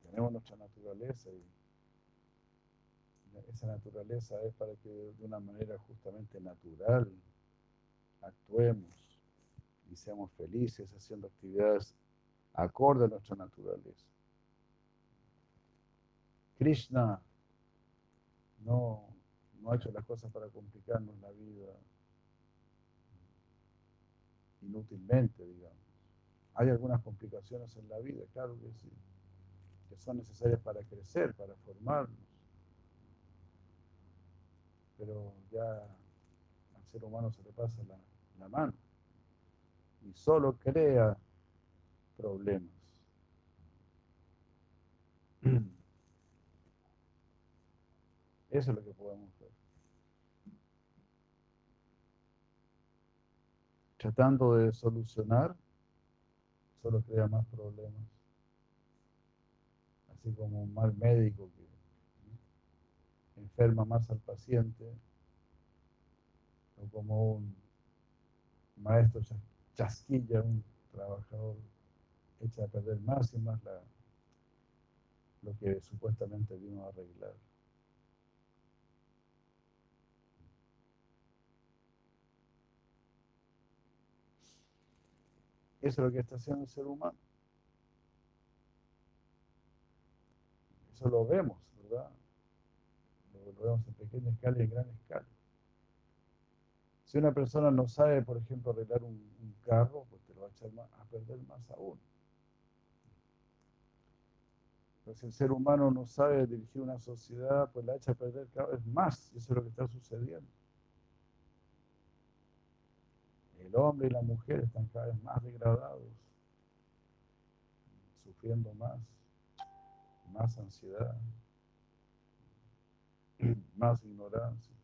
Tenemos nuestra naturaleza y esa naturaleza es para que de una manera justamente natural actuemos y seamos felices haciendo actividades acorde a nuestra naturaleza. Krishna no, no ha hecho las cosas para complicarnos la vida inútilmente, digamos. Hay algunas complicaciones en la vida, claro que sí, que son necesarias para crecer, para formarnos. Pero ya al ser humano se le pasa la, mano y solo crea problemas. Eso es lo que podemos hacer. Tratando de solucionar, solo crea más problemas. Así como un mal médico que enferma más al paciente, o como un maestro chasquilla, un trabajador echa a perder más y más la, lo que supuestamente vino a arreglar. Eso es lo que está haciendo el ser humano. Eso lo vemos, ¿verdad? Lo, vemos en pequeña escala y en gran escala. Si una persona no sabe, por ejemplo, arreglar un, carro, pues te lo va a echar a perder más aún. Pero si el ser humano no sabe dirigir una sociedad, pues la echa a perder cada vez más. Y eso es lo que está sucediendo. el hombre y la mujer están cada vez más degradados, sufriendo más, más ansiedad, más ignorancia.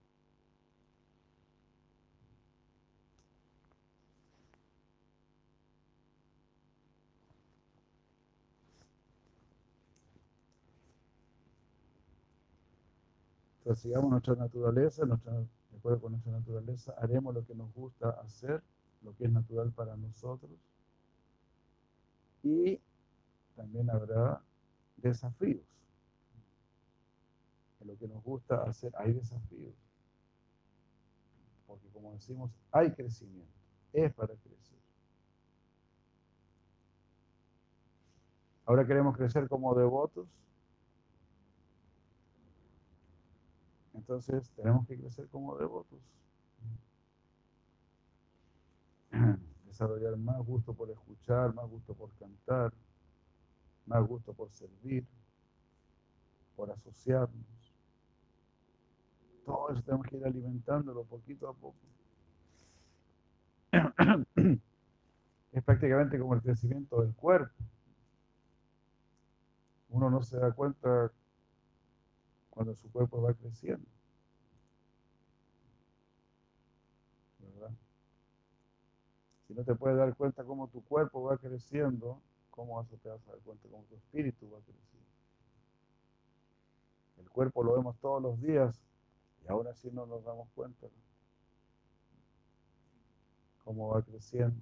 Entonces, sigamos nuestra naturaleza, nuestra, de acuerdo con nuestra naturaleza, haremos lo que nos gusta hacer lo que es natural para nosotros. Y también habrá desafíos. Lo que nos gusta hacer hay desafíos. Porque como decimos, hay crecimiento. Es para crecer. Ahora queremos crecer como devotos. Entonces tenemos que crecer como devotos. desarrollar más gusto por escuchar, más gusto por cantar, más gusto por servir, por asociarnos. Todo eso tenemos que ir alimentándolo poquito a poco. Es prácticamente como el crecimiento del cuerpo. Uno no se da cuenta cuando su cuerpo va creciendo. Si no te puedes dar cuenta cómo tu cuerpo va creciendo, ¿cómo vas a te vas a dar cuenta cómo tu espíritu va creciendo? El cuerpo lo vemos todos los días y aún así no nos damos cuenta cómo va creciendo.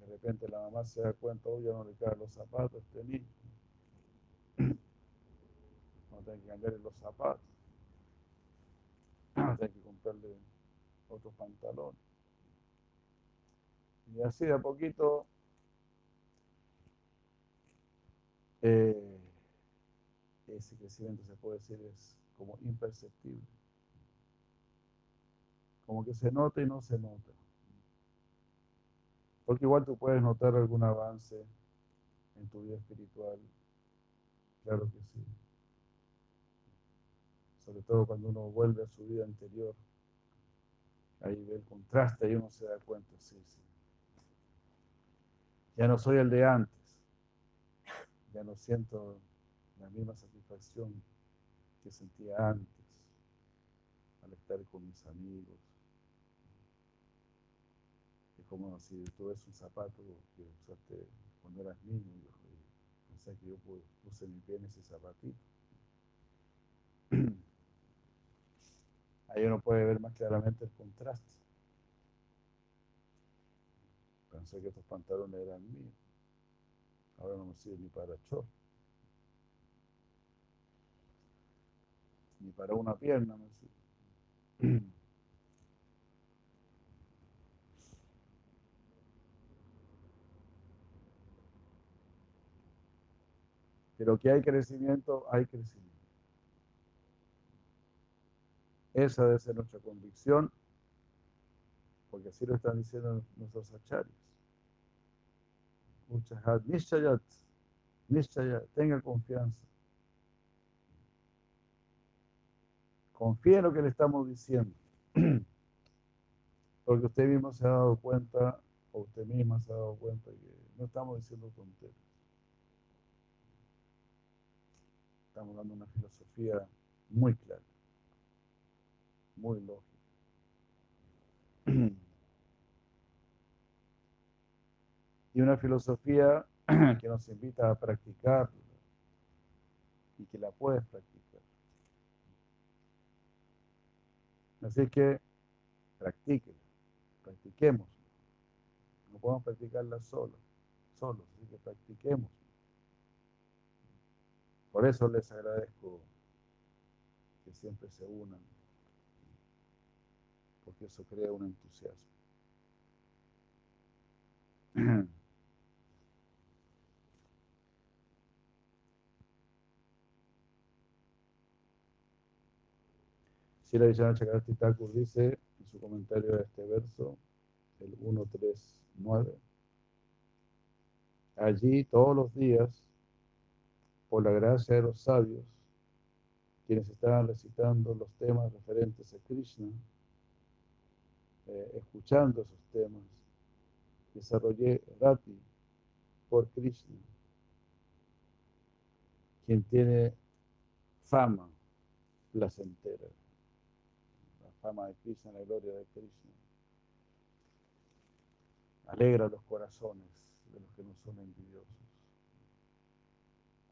De repente la mamá se da cuenta, hoy ya no le caen los zapatos este niño. No tiene que cambiarle los zapatos. Tiene que comprarle otros pantalones. Y así de a poquito eh, ese crecimiento se puede decir es como imperceptible. Como que se nota y no se nota. Porque igual tú puedes notar algún avance en tu vida espiritual. Claro que sí. Sobre todo cuando uno vuelve a su vida anterior. Ahí ve el contraste y uno se da cuenta, sí, sí. Ya no soy el de antes. Ya no siento la misma satisfacción que sentía antes al estar con mis amigos. como si tú ves un zapato que usaste cuando eras niño y pensás que yo puse mi pie en ese zapatito. Ahí uno puede ver más claramente el contraste. Pensé que estos pantalones eran míos. Ahora no me sirven ni para short. Ni para una pierna sirven. Pero que hay crecimiento, hay crecimiento. Esa debe ser nuestra convicción, porque así lo están diciendo nuestros acharyas. Uchahad, Nishayat, Nishayat, tenga confianza. Confíe en lo que le estamos diciendo. Porque usted mismo se ha dado cuenta, o usted misma se ha dado cuenta que no estamos diciendo tonterías. Estamos dando una filosofía muy clara, muy lógica. Y una filosofía que nos invita a practicar y que la puedes practicar. Así que practíquela, practiquemos. No podemos practicarla solos, solos, así que practiquemos. Por eso les agradezco que siempre se unan, porque eso crea un entusiasmo. Sila Villana Chakravarti Thakur dice en su comentario de este verso, el 139, allí todos los días, por la gracia de los sabios, quienes estaban recitando los temas referentes a Krishna, eh, escuchando esos temas, desarrollé Rati por Krishna, quien tiene fama placentera fama de Krishna, la gloria de Krishna. Alegra los corazones de los que no son envidiosos.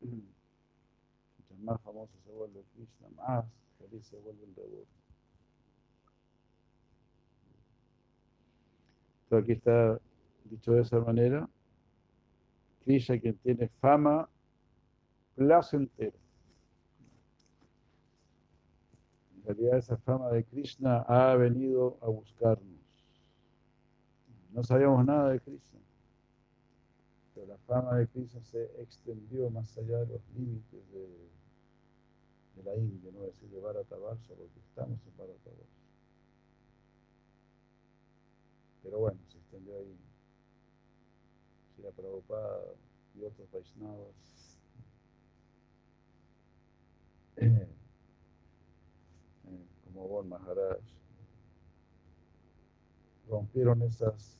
Mientras más famoso se vuelve Krishna, más feliz se vuelve el devoto. Entonces aquí está dicho de esa manera, Krishna quien tiene fama placentera. Realidad esa fama de Krishna ha venido a buscarnos. No sabíamos nada de Krishna, pero la fama de Krishna se extendió más allá de los límites de, la India, no decir de Bharatavarsa, porque estamos en Bharatavarsa. Pero bueno, se extendió ahí. Sila Prabhupada y otros Vaishnavas. Como Bon Maharaj, rompieron esas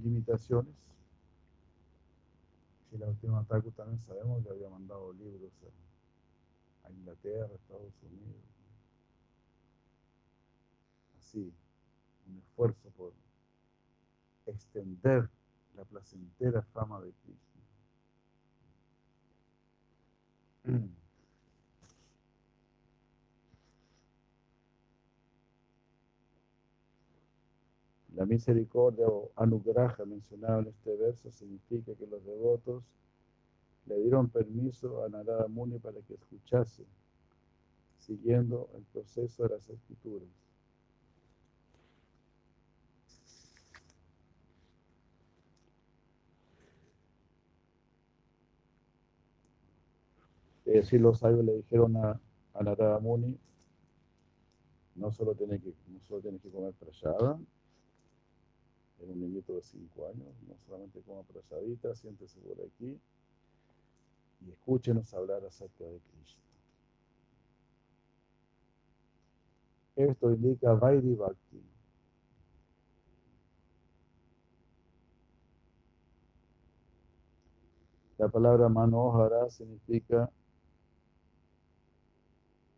limitaciones. Y la última Thakur también sabemos que había mandado libros a, a Inglaterra, a Estados Unidos. Así, un esfuerzo por extender la placentera fama de Krishna. La misericordia o anugraja mencionada en este verso significa que los devotos le dieron permiso a Narada Muni para que escuchase, siguiendo el proceso de las escrituras. Es decir, los sabios le dijeron a, a Narada Muni, no solo tiene que, no solo tiene que comer era un niñito de 5 años, no solamente como prasadita, siéntese por aquí y escúchenos hablar acerca de Krishna. Esto indica Vaidhi Bhakti. La palabra Manohara significa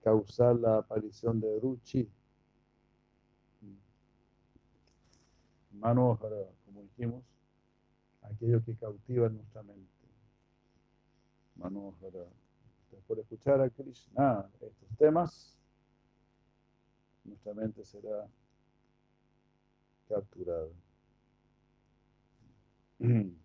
causar la aparición de Ruchi, Manohara, como dijimos, aquello que cautiva nuestra mente. Entonces, por escuchar a Krishna estos temas, nuestra mente será capturada.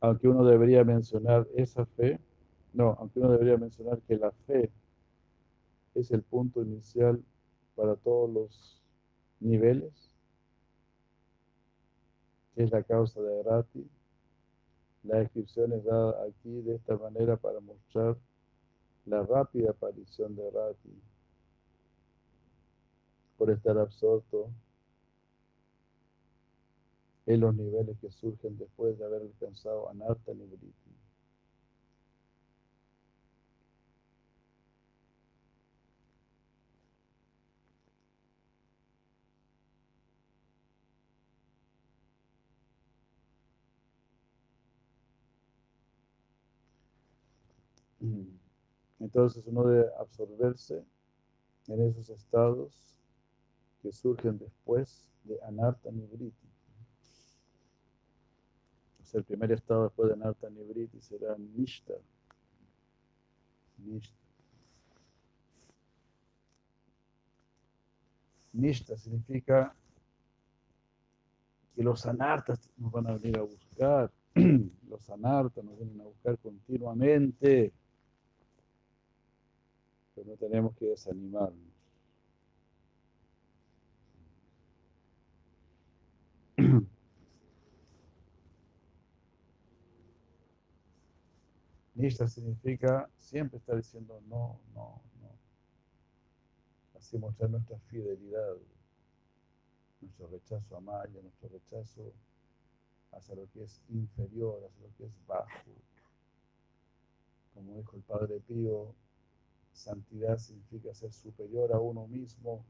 aunque uno debería mencionar esa fe, no, aunque uno debería mencionar que la fe es el punto inicial para todos los niveles, que es la causa de Rati. La descripción es dada aquí de esta manera para mostrar la rápida aparición de Rati por estar absorto en los niveles que surgen después de haber alcanzado Anarta Nibriti. Entonces uno debe absorberse en esos estados que surgen después de Anarta Nibriti el primer estado después de Narta Nibriti será Nishta. Nishta. Nishta significa que los anartas nos van a venir a buscar. Los anartas nos vienen a buscar continuamente. Pero no tenemos que desanimarnos. Nishta significa siempre estar diciendo no, no, no. Así mostrar nuestra fidelidad, nuestro rechazo a Maya, nuestro rechazo hacia lo que es inferior, hacia lo que es bajo. Como dijo el Padre Pío, santidad significa ser superior a uno mismo,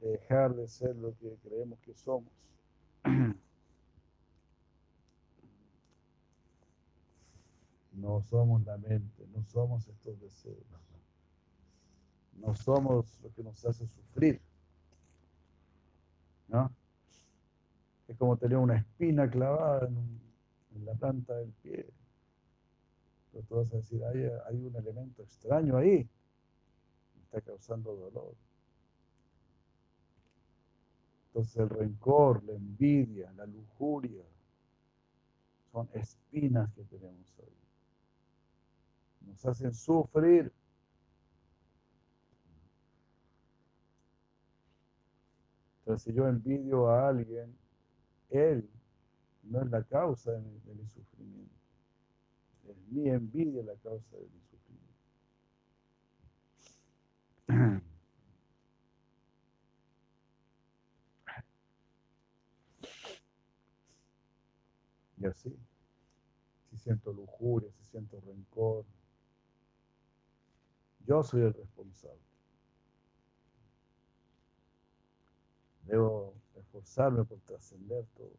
dejar de ser lo que creemos que somos. No somos la mente, no somos estos deseos. No somos lo que nos hace sufrir. ¿No? Es como tener una espina clavada en, la planta del pie. Pero tú vas a decir, hay, un elemento extraño ahí. está causando dolor. Entonces el rencor, la envidia, la lujuria, son espinas que tenemos ahí nos hacen sufrir. Entonces, si yo envidio a alguien, él no es la causa de mi, sufrimiento. Es mi envidia la causa de mi sufrimiento. Y así, si siento lujuria, si siento rencor, yo soy el responsable. Debo esforzarme por trascender todo.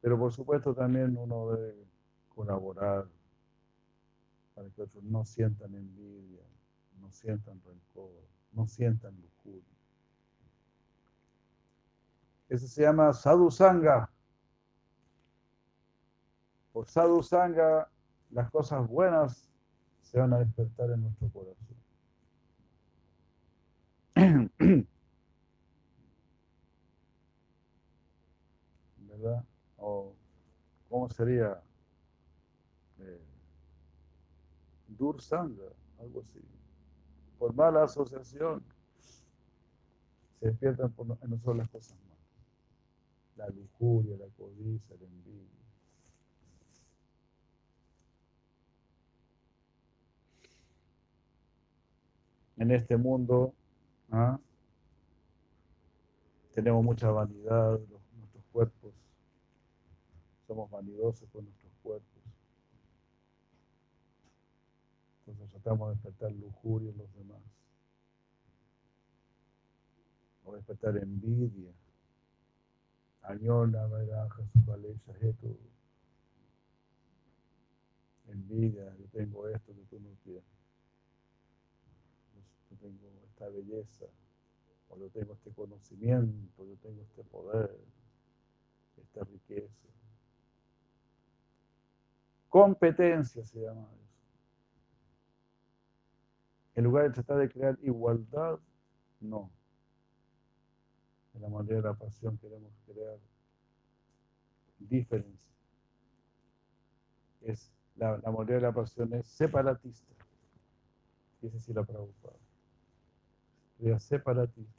Pero por supuesto también uno debe colaborar para que otros no sientan envidia, no sientan rencor, no sientan lujuria. Eso se llama sadhusanga. Por sadhusanga, las cosas buenas se van a despertar en nuestro corazón. ¿Verdad? O cómo sería eh, Dursanga, algo así. Por mala asociación se despiertan por, en nosotros las cosas malas. La lujuria, la codicia, la envidia. En este mundo ¿ah? tenemos mucha vanidad, nuestros cuerpos, somos vanidosos con nuestros cuerpos. Entonces tratamos de despertar lujuria en los demás, o despertar envidia Añona, Sukalesha, Hetu. Envidia, yo tengo esto que tú no tienes. Tengo esta belleza, o yo tengo este conocimiento, yo tengo este poder, esta riqueza. Competencia se llama eso. En lugar de tratar de crear igualdad, no. En la manera de la pasión queremos crear diferencia. Es, la, la moneda de la pasión es separatista. Ese sí la preocupa. Crea separatismo.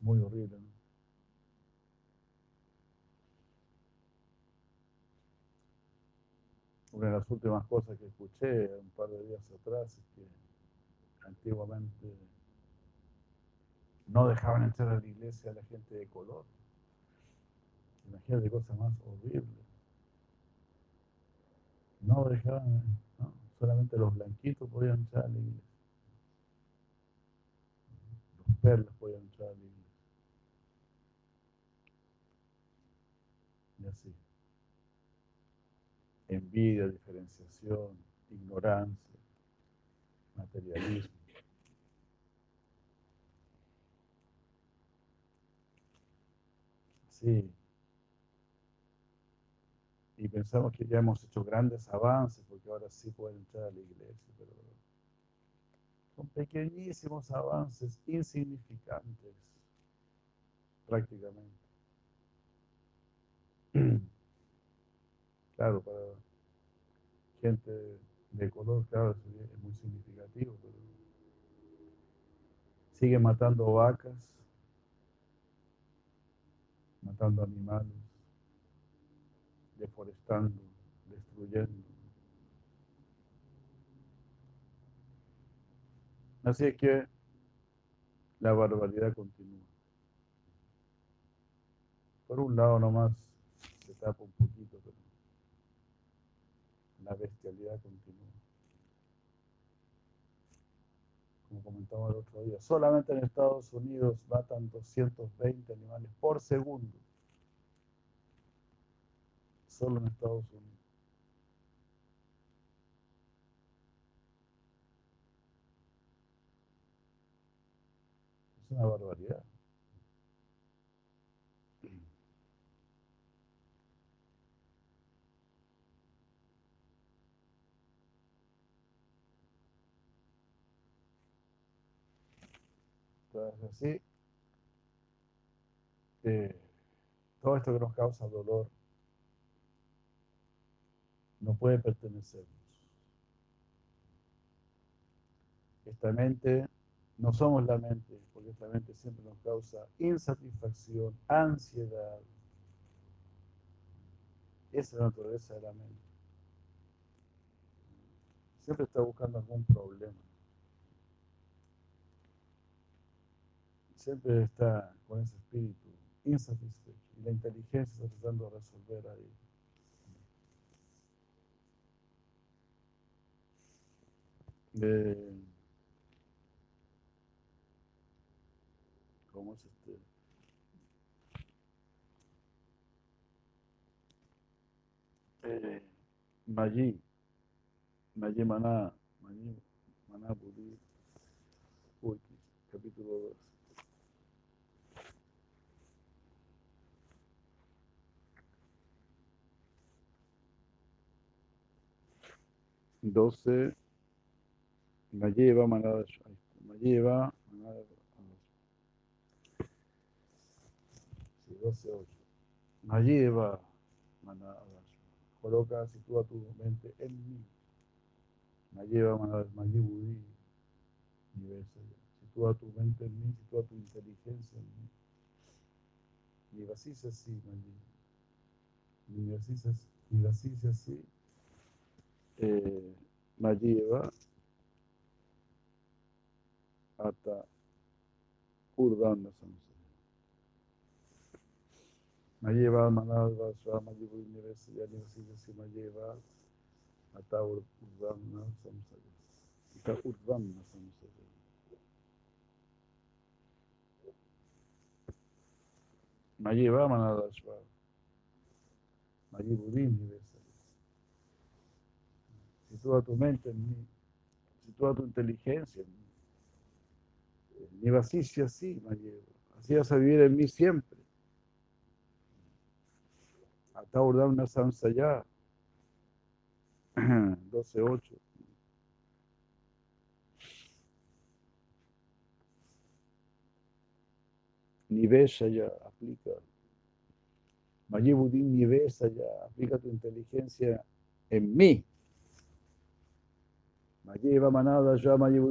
Muy horrible, ¿no? Una de las últimas cosas que escuché un par de días atrás es que antiguamente no dejaban entrar a la iglesia a la gente de color. Imagínate cosas más horribles. No dejaban, ¿no? solamente los blanquitos podían entrar a la iglesia. Los perros podían entrar a la iglesia. Y así. Envidia, diferenciación, ignorancia, materialismo. Sí. Y pensamos que ya hemos hecho grandes avances porque ahora sí pueden entrar a la iglesia, pero son pequeñísimos avances, insignificantes, prácticamente. Claro, para gente de color, claro, es muy significativo, pero sigue matando vacas, matando animales, deforestando, destruyendo. Así que la barbaridad continúa. Por un lado nomás se tapa un poquito, pero la bestialidad continúa. Como comentaba el otro día, solamente en Estados Unidos matan 220 animales por segundo. Solo en Estados Unidos. Es una barbaridad. Entonces, así, eh, todo esto que nos causa dolor no puede pertenecernos. Esta mente, no somos la mente, porque esta mente siempre nos causa insatisfacción, ansiedad. Esa es la naturaleza de la mente. Siempre está buscando algún problema. siempre está con ese espíritu insatisfecho y la inteligencia está tratando de resolver ahí. Eh, ¿Cómo es este? Eh, Maggi, Maggi Maná, Maná Budí, capítulo 2. 12 la lleva manada la lleva manada sí, 12 8 la lleva manada coloca sitúa tu mente en mí. La lleva manada mayibudi sitúa tu mente en mí sitúa tu inteligencia en mí. Y vacías así y vacías y vacías así Mayeva hasta Urdanda Samsara. Mayeva Manalva Swama Jivu Nivesi Yanivasi Mayeva Ata Urdvamna Samsaya. Ata Urdvamna Samsaya. Mayiva Manadashva. Mayibudin Nivesaya. Sitúa tu mente en mí. Sitúa tu inteligencia en mí. Nivasisya así, Mayeva. Así vas a vivir en mí siempre. Ata Urdvamna Samsaya. 12.8. Nivesa ya, aplica. Mayibudin Nivesa ya, aplica tu inteligencia en mí. Mayeva manada ya, Mayeva,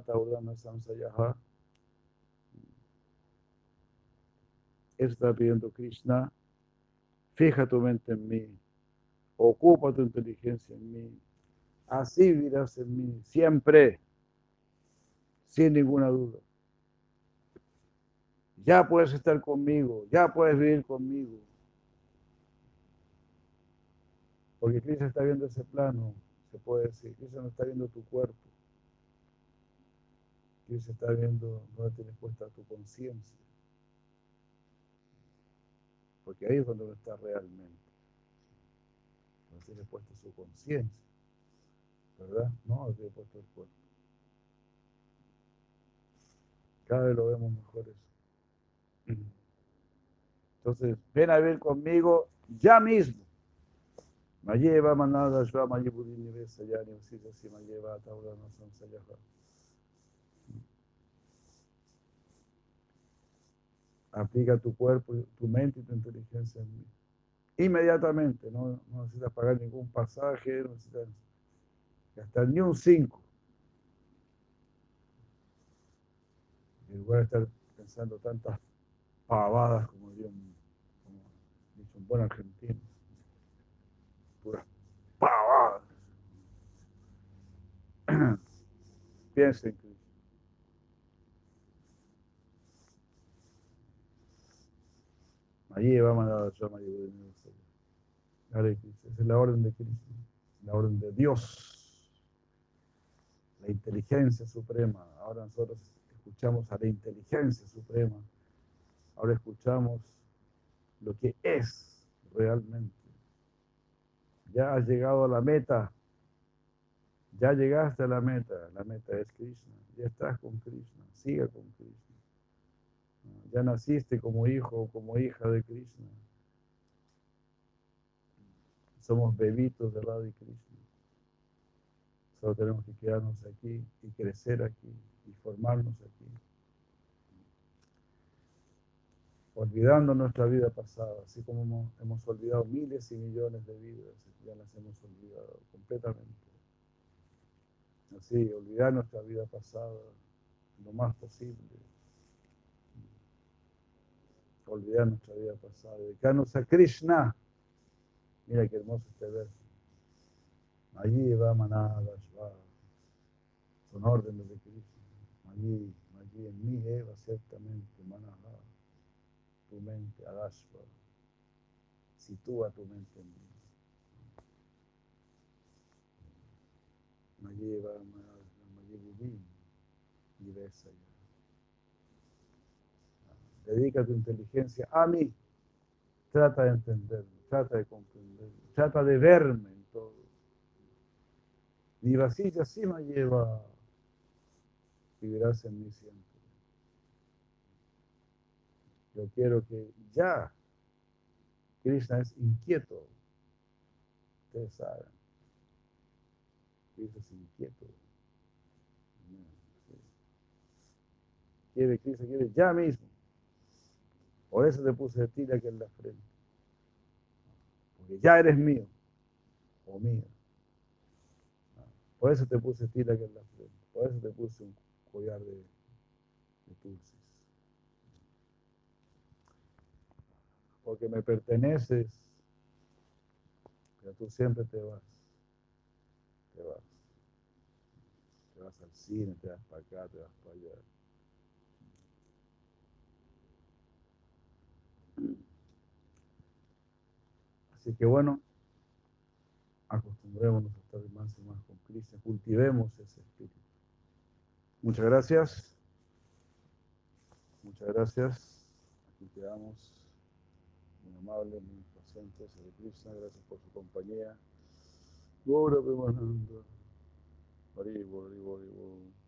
Taurdana Samsayaha. Eso está pidiendo Krishna. Fija tu mente en mí. Ocupa tu inteligencia en mí. Así vivirás en mí, siempre, sin ninguna duda. Ya puedes estar conmigo, ya puedes vivir conmigo. Porque Cristo está viendo ese plano, se puede decir. Cristo no está viendo tu cuerpo. Cristo está viendo dónde tienes puesta tu conciencia. Porque ahí es donde uno está realmente. Donde tiene puesta su conciencia. ¿Verdad? No, donde tiene puesto el cuerpo. Cada vez lo vemos mejor eso. Entonces, ven a vivir conmigo ya mismo. Mayeva manada shva mayibudini vesa yani usisa si mayeva taura no sansayaha. Aplica tu cuerpo, tu mente y tu inteligencia en mí. Inmediatamente, no, no necesitas pagar ningún pasaje, no necesitas gastar ni un 5. En lugar de estar pensando tantas pavadas como diría como dice un buen argentino. Puras pavadas. Piensa en Cristo. Allí vamos a dar llama Hare Krishna. Esa es la orden de Cristo, la orden de Dios, la inteligencia suprema. Ahora nosotros escuchamos a la inteligencia suprema. Ahora escuchamos lo que es realmente. Ya has llegado a la meta. Ya llegaste a la meta. La meta es Krishna. Ya estás con Krishna. Siga con Krishna. Ya naciste como hijo o como hija de Krishna. Somos bebitos de Radha y Krishna. Solo tenemos que quedarnos aquí y crecer aquí y formarnos aquí. Olvidando nuestra vida pasada, así como hemos, olvidado miles y millones de vidas, ya las hemos olvidado completamente. Así, olvidar nuestra vida pasada lo más posible. Olvidar nuestra vida pasada, dedicarnos a Krishna. Mira qué hermoso este verso. Allí va manada, son órdenes de Krishna. Allí, allí en mí, Eva, ciertamente, manada, tu mente, Adashva. Sitúa tu mente en mí. Allí va manada, allí budín, y besa ya. Dedica tu inteligencia a mí. Trata de entenderme, trata de comprenderme, trata de verme en todo. Mi vasilla sí me lleva, vivirás en mí siempre. Yo quiero que ya, Krishna es inquieto, ustedes saben. Krishna es inquieto. Quiere, Krishna quiere ya mismo. Por eso te puse tira aquí en la frente. Porque ya eres mío o mía. Por eso te puse tira aquí en la frente. Por eso te puse un collar de, de dulces. Porque me perteneces, pero tú siempre te vas. Te vas. Te vas al cine, te vas para acá, te vas para allá. Así que bueno, acostumbrémonos a estar más y más Cristo, cultivemos ese espíritu. Muchas gracias. Muchas gracias. Aquí quedamos amables, muy pacientes. Hare Krishna, gracias por su compañía. Gora Premananda. Hare Hare Hare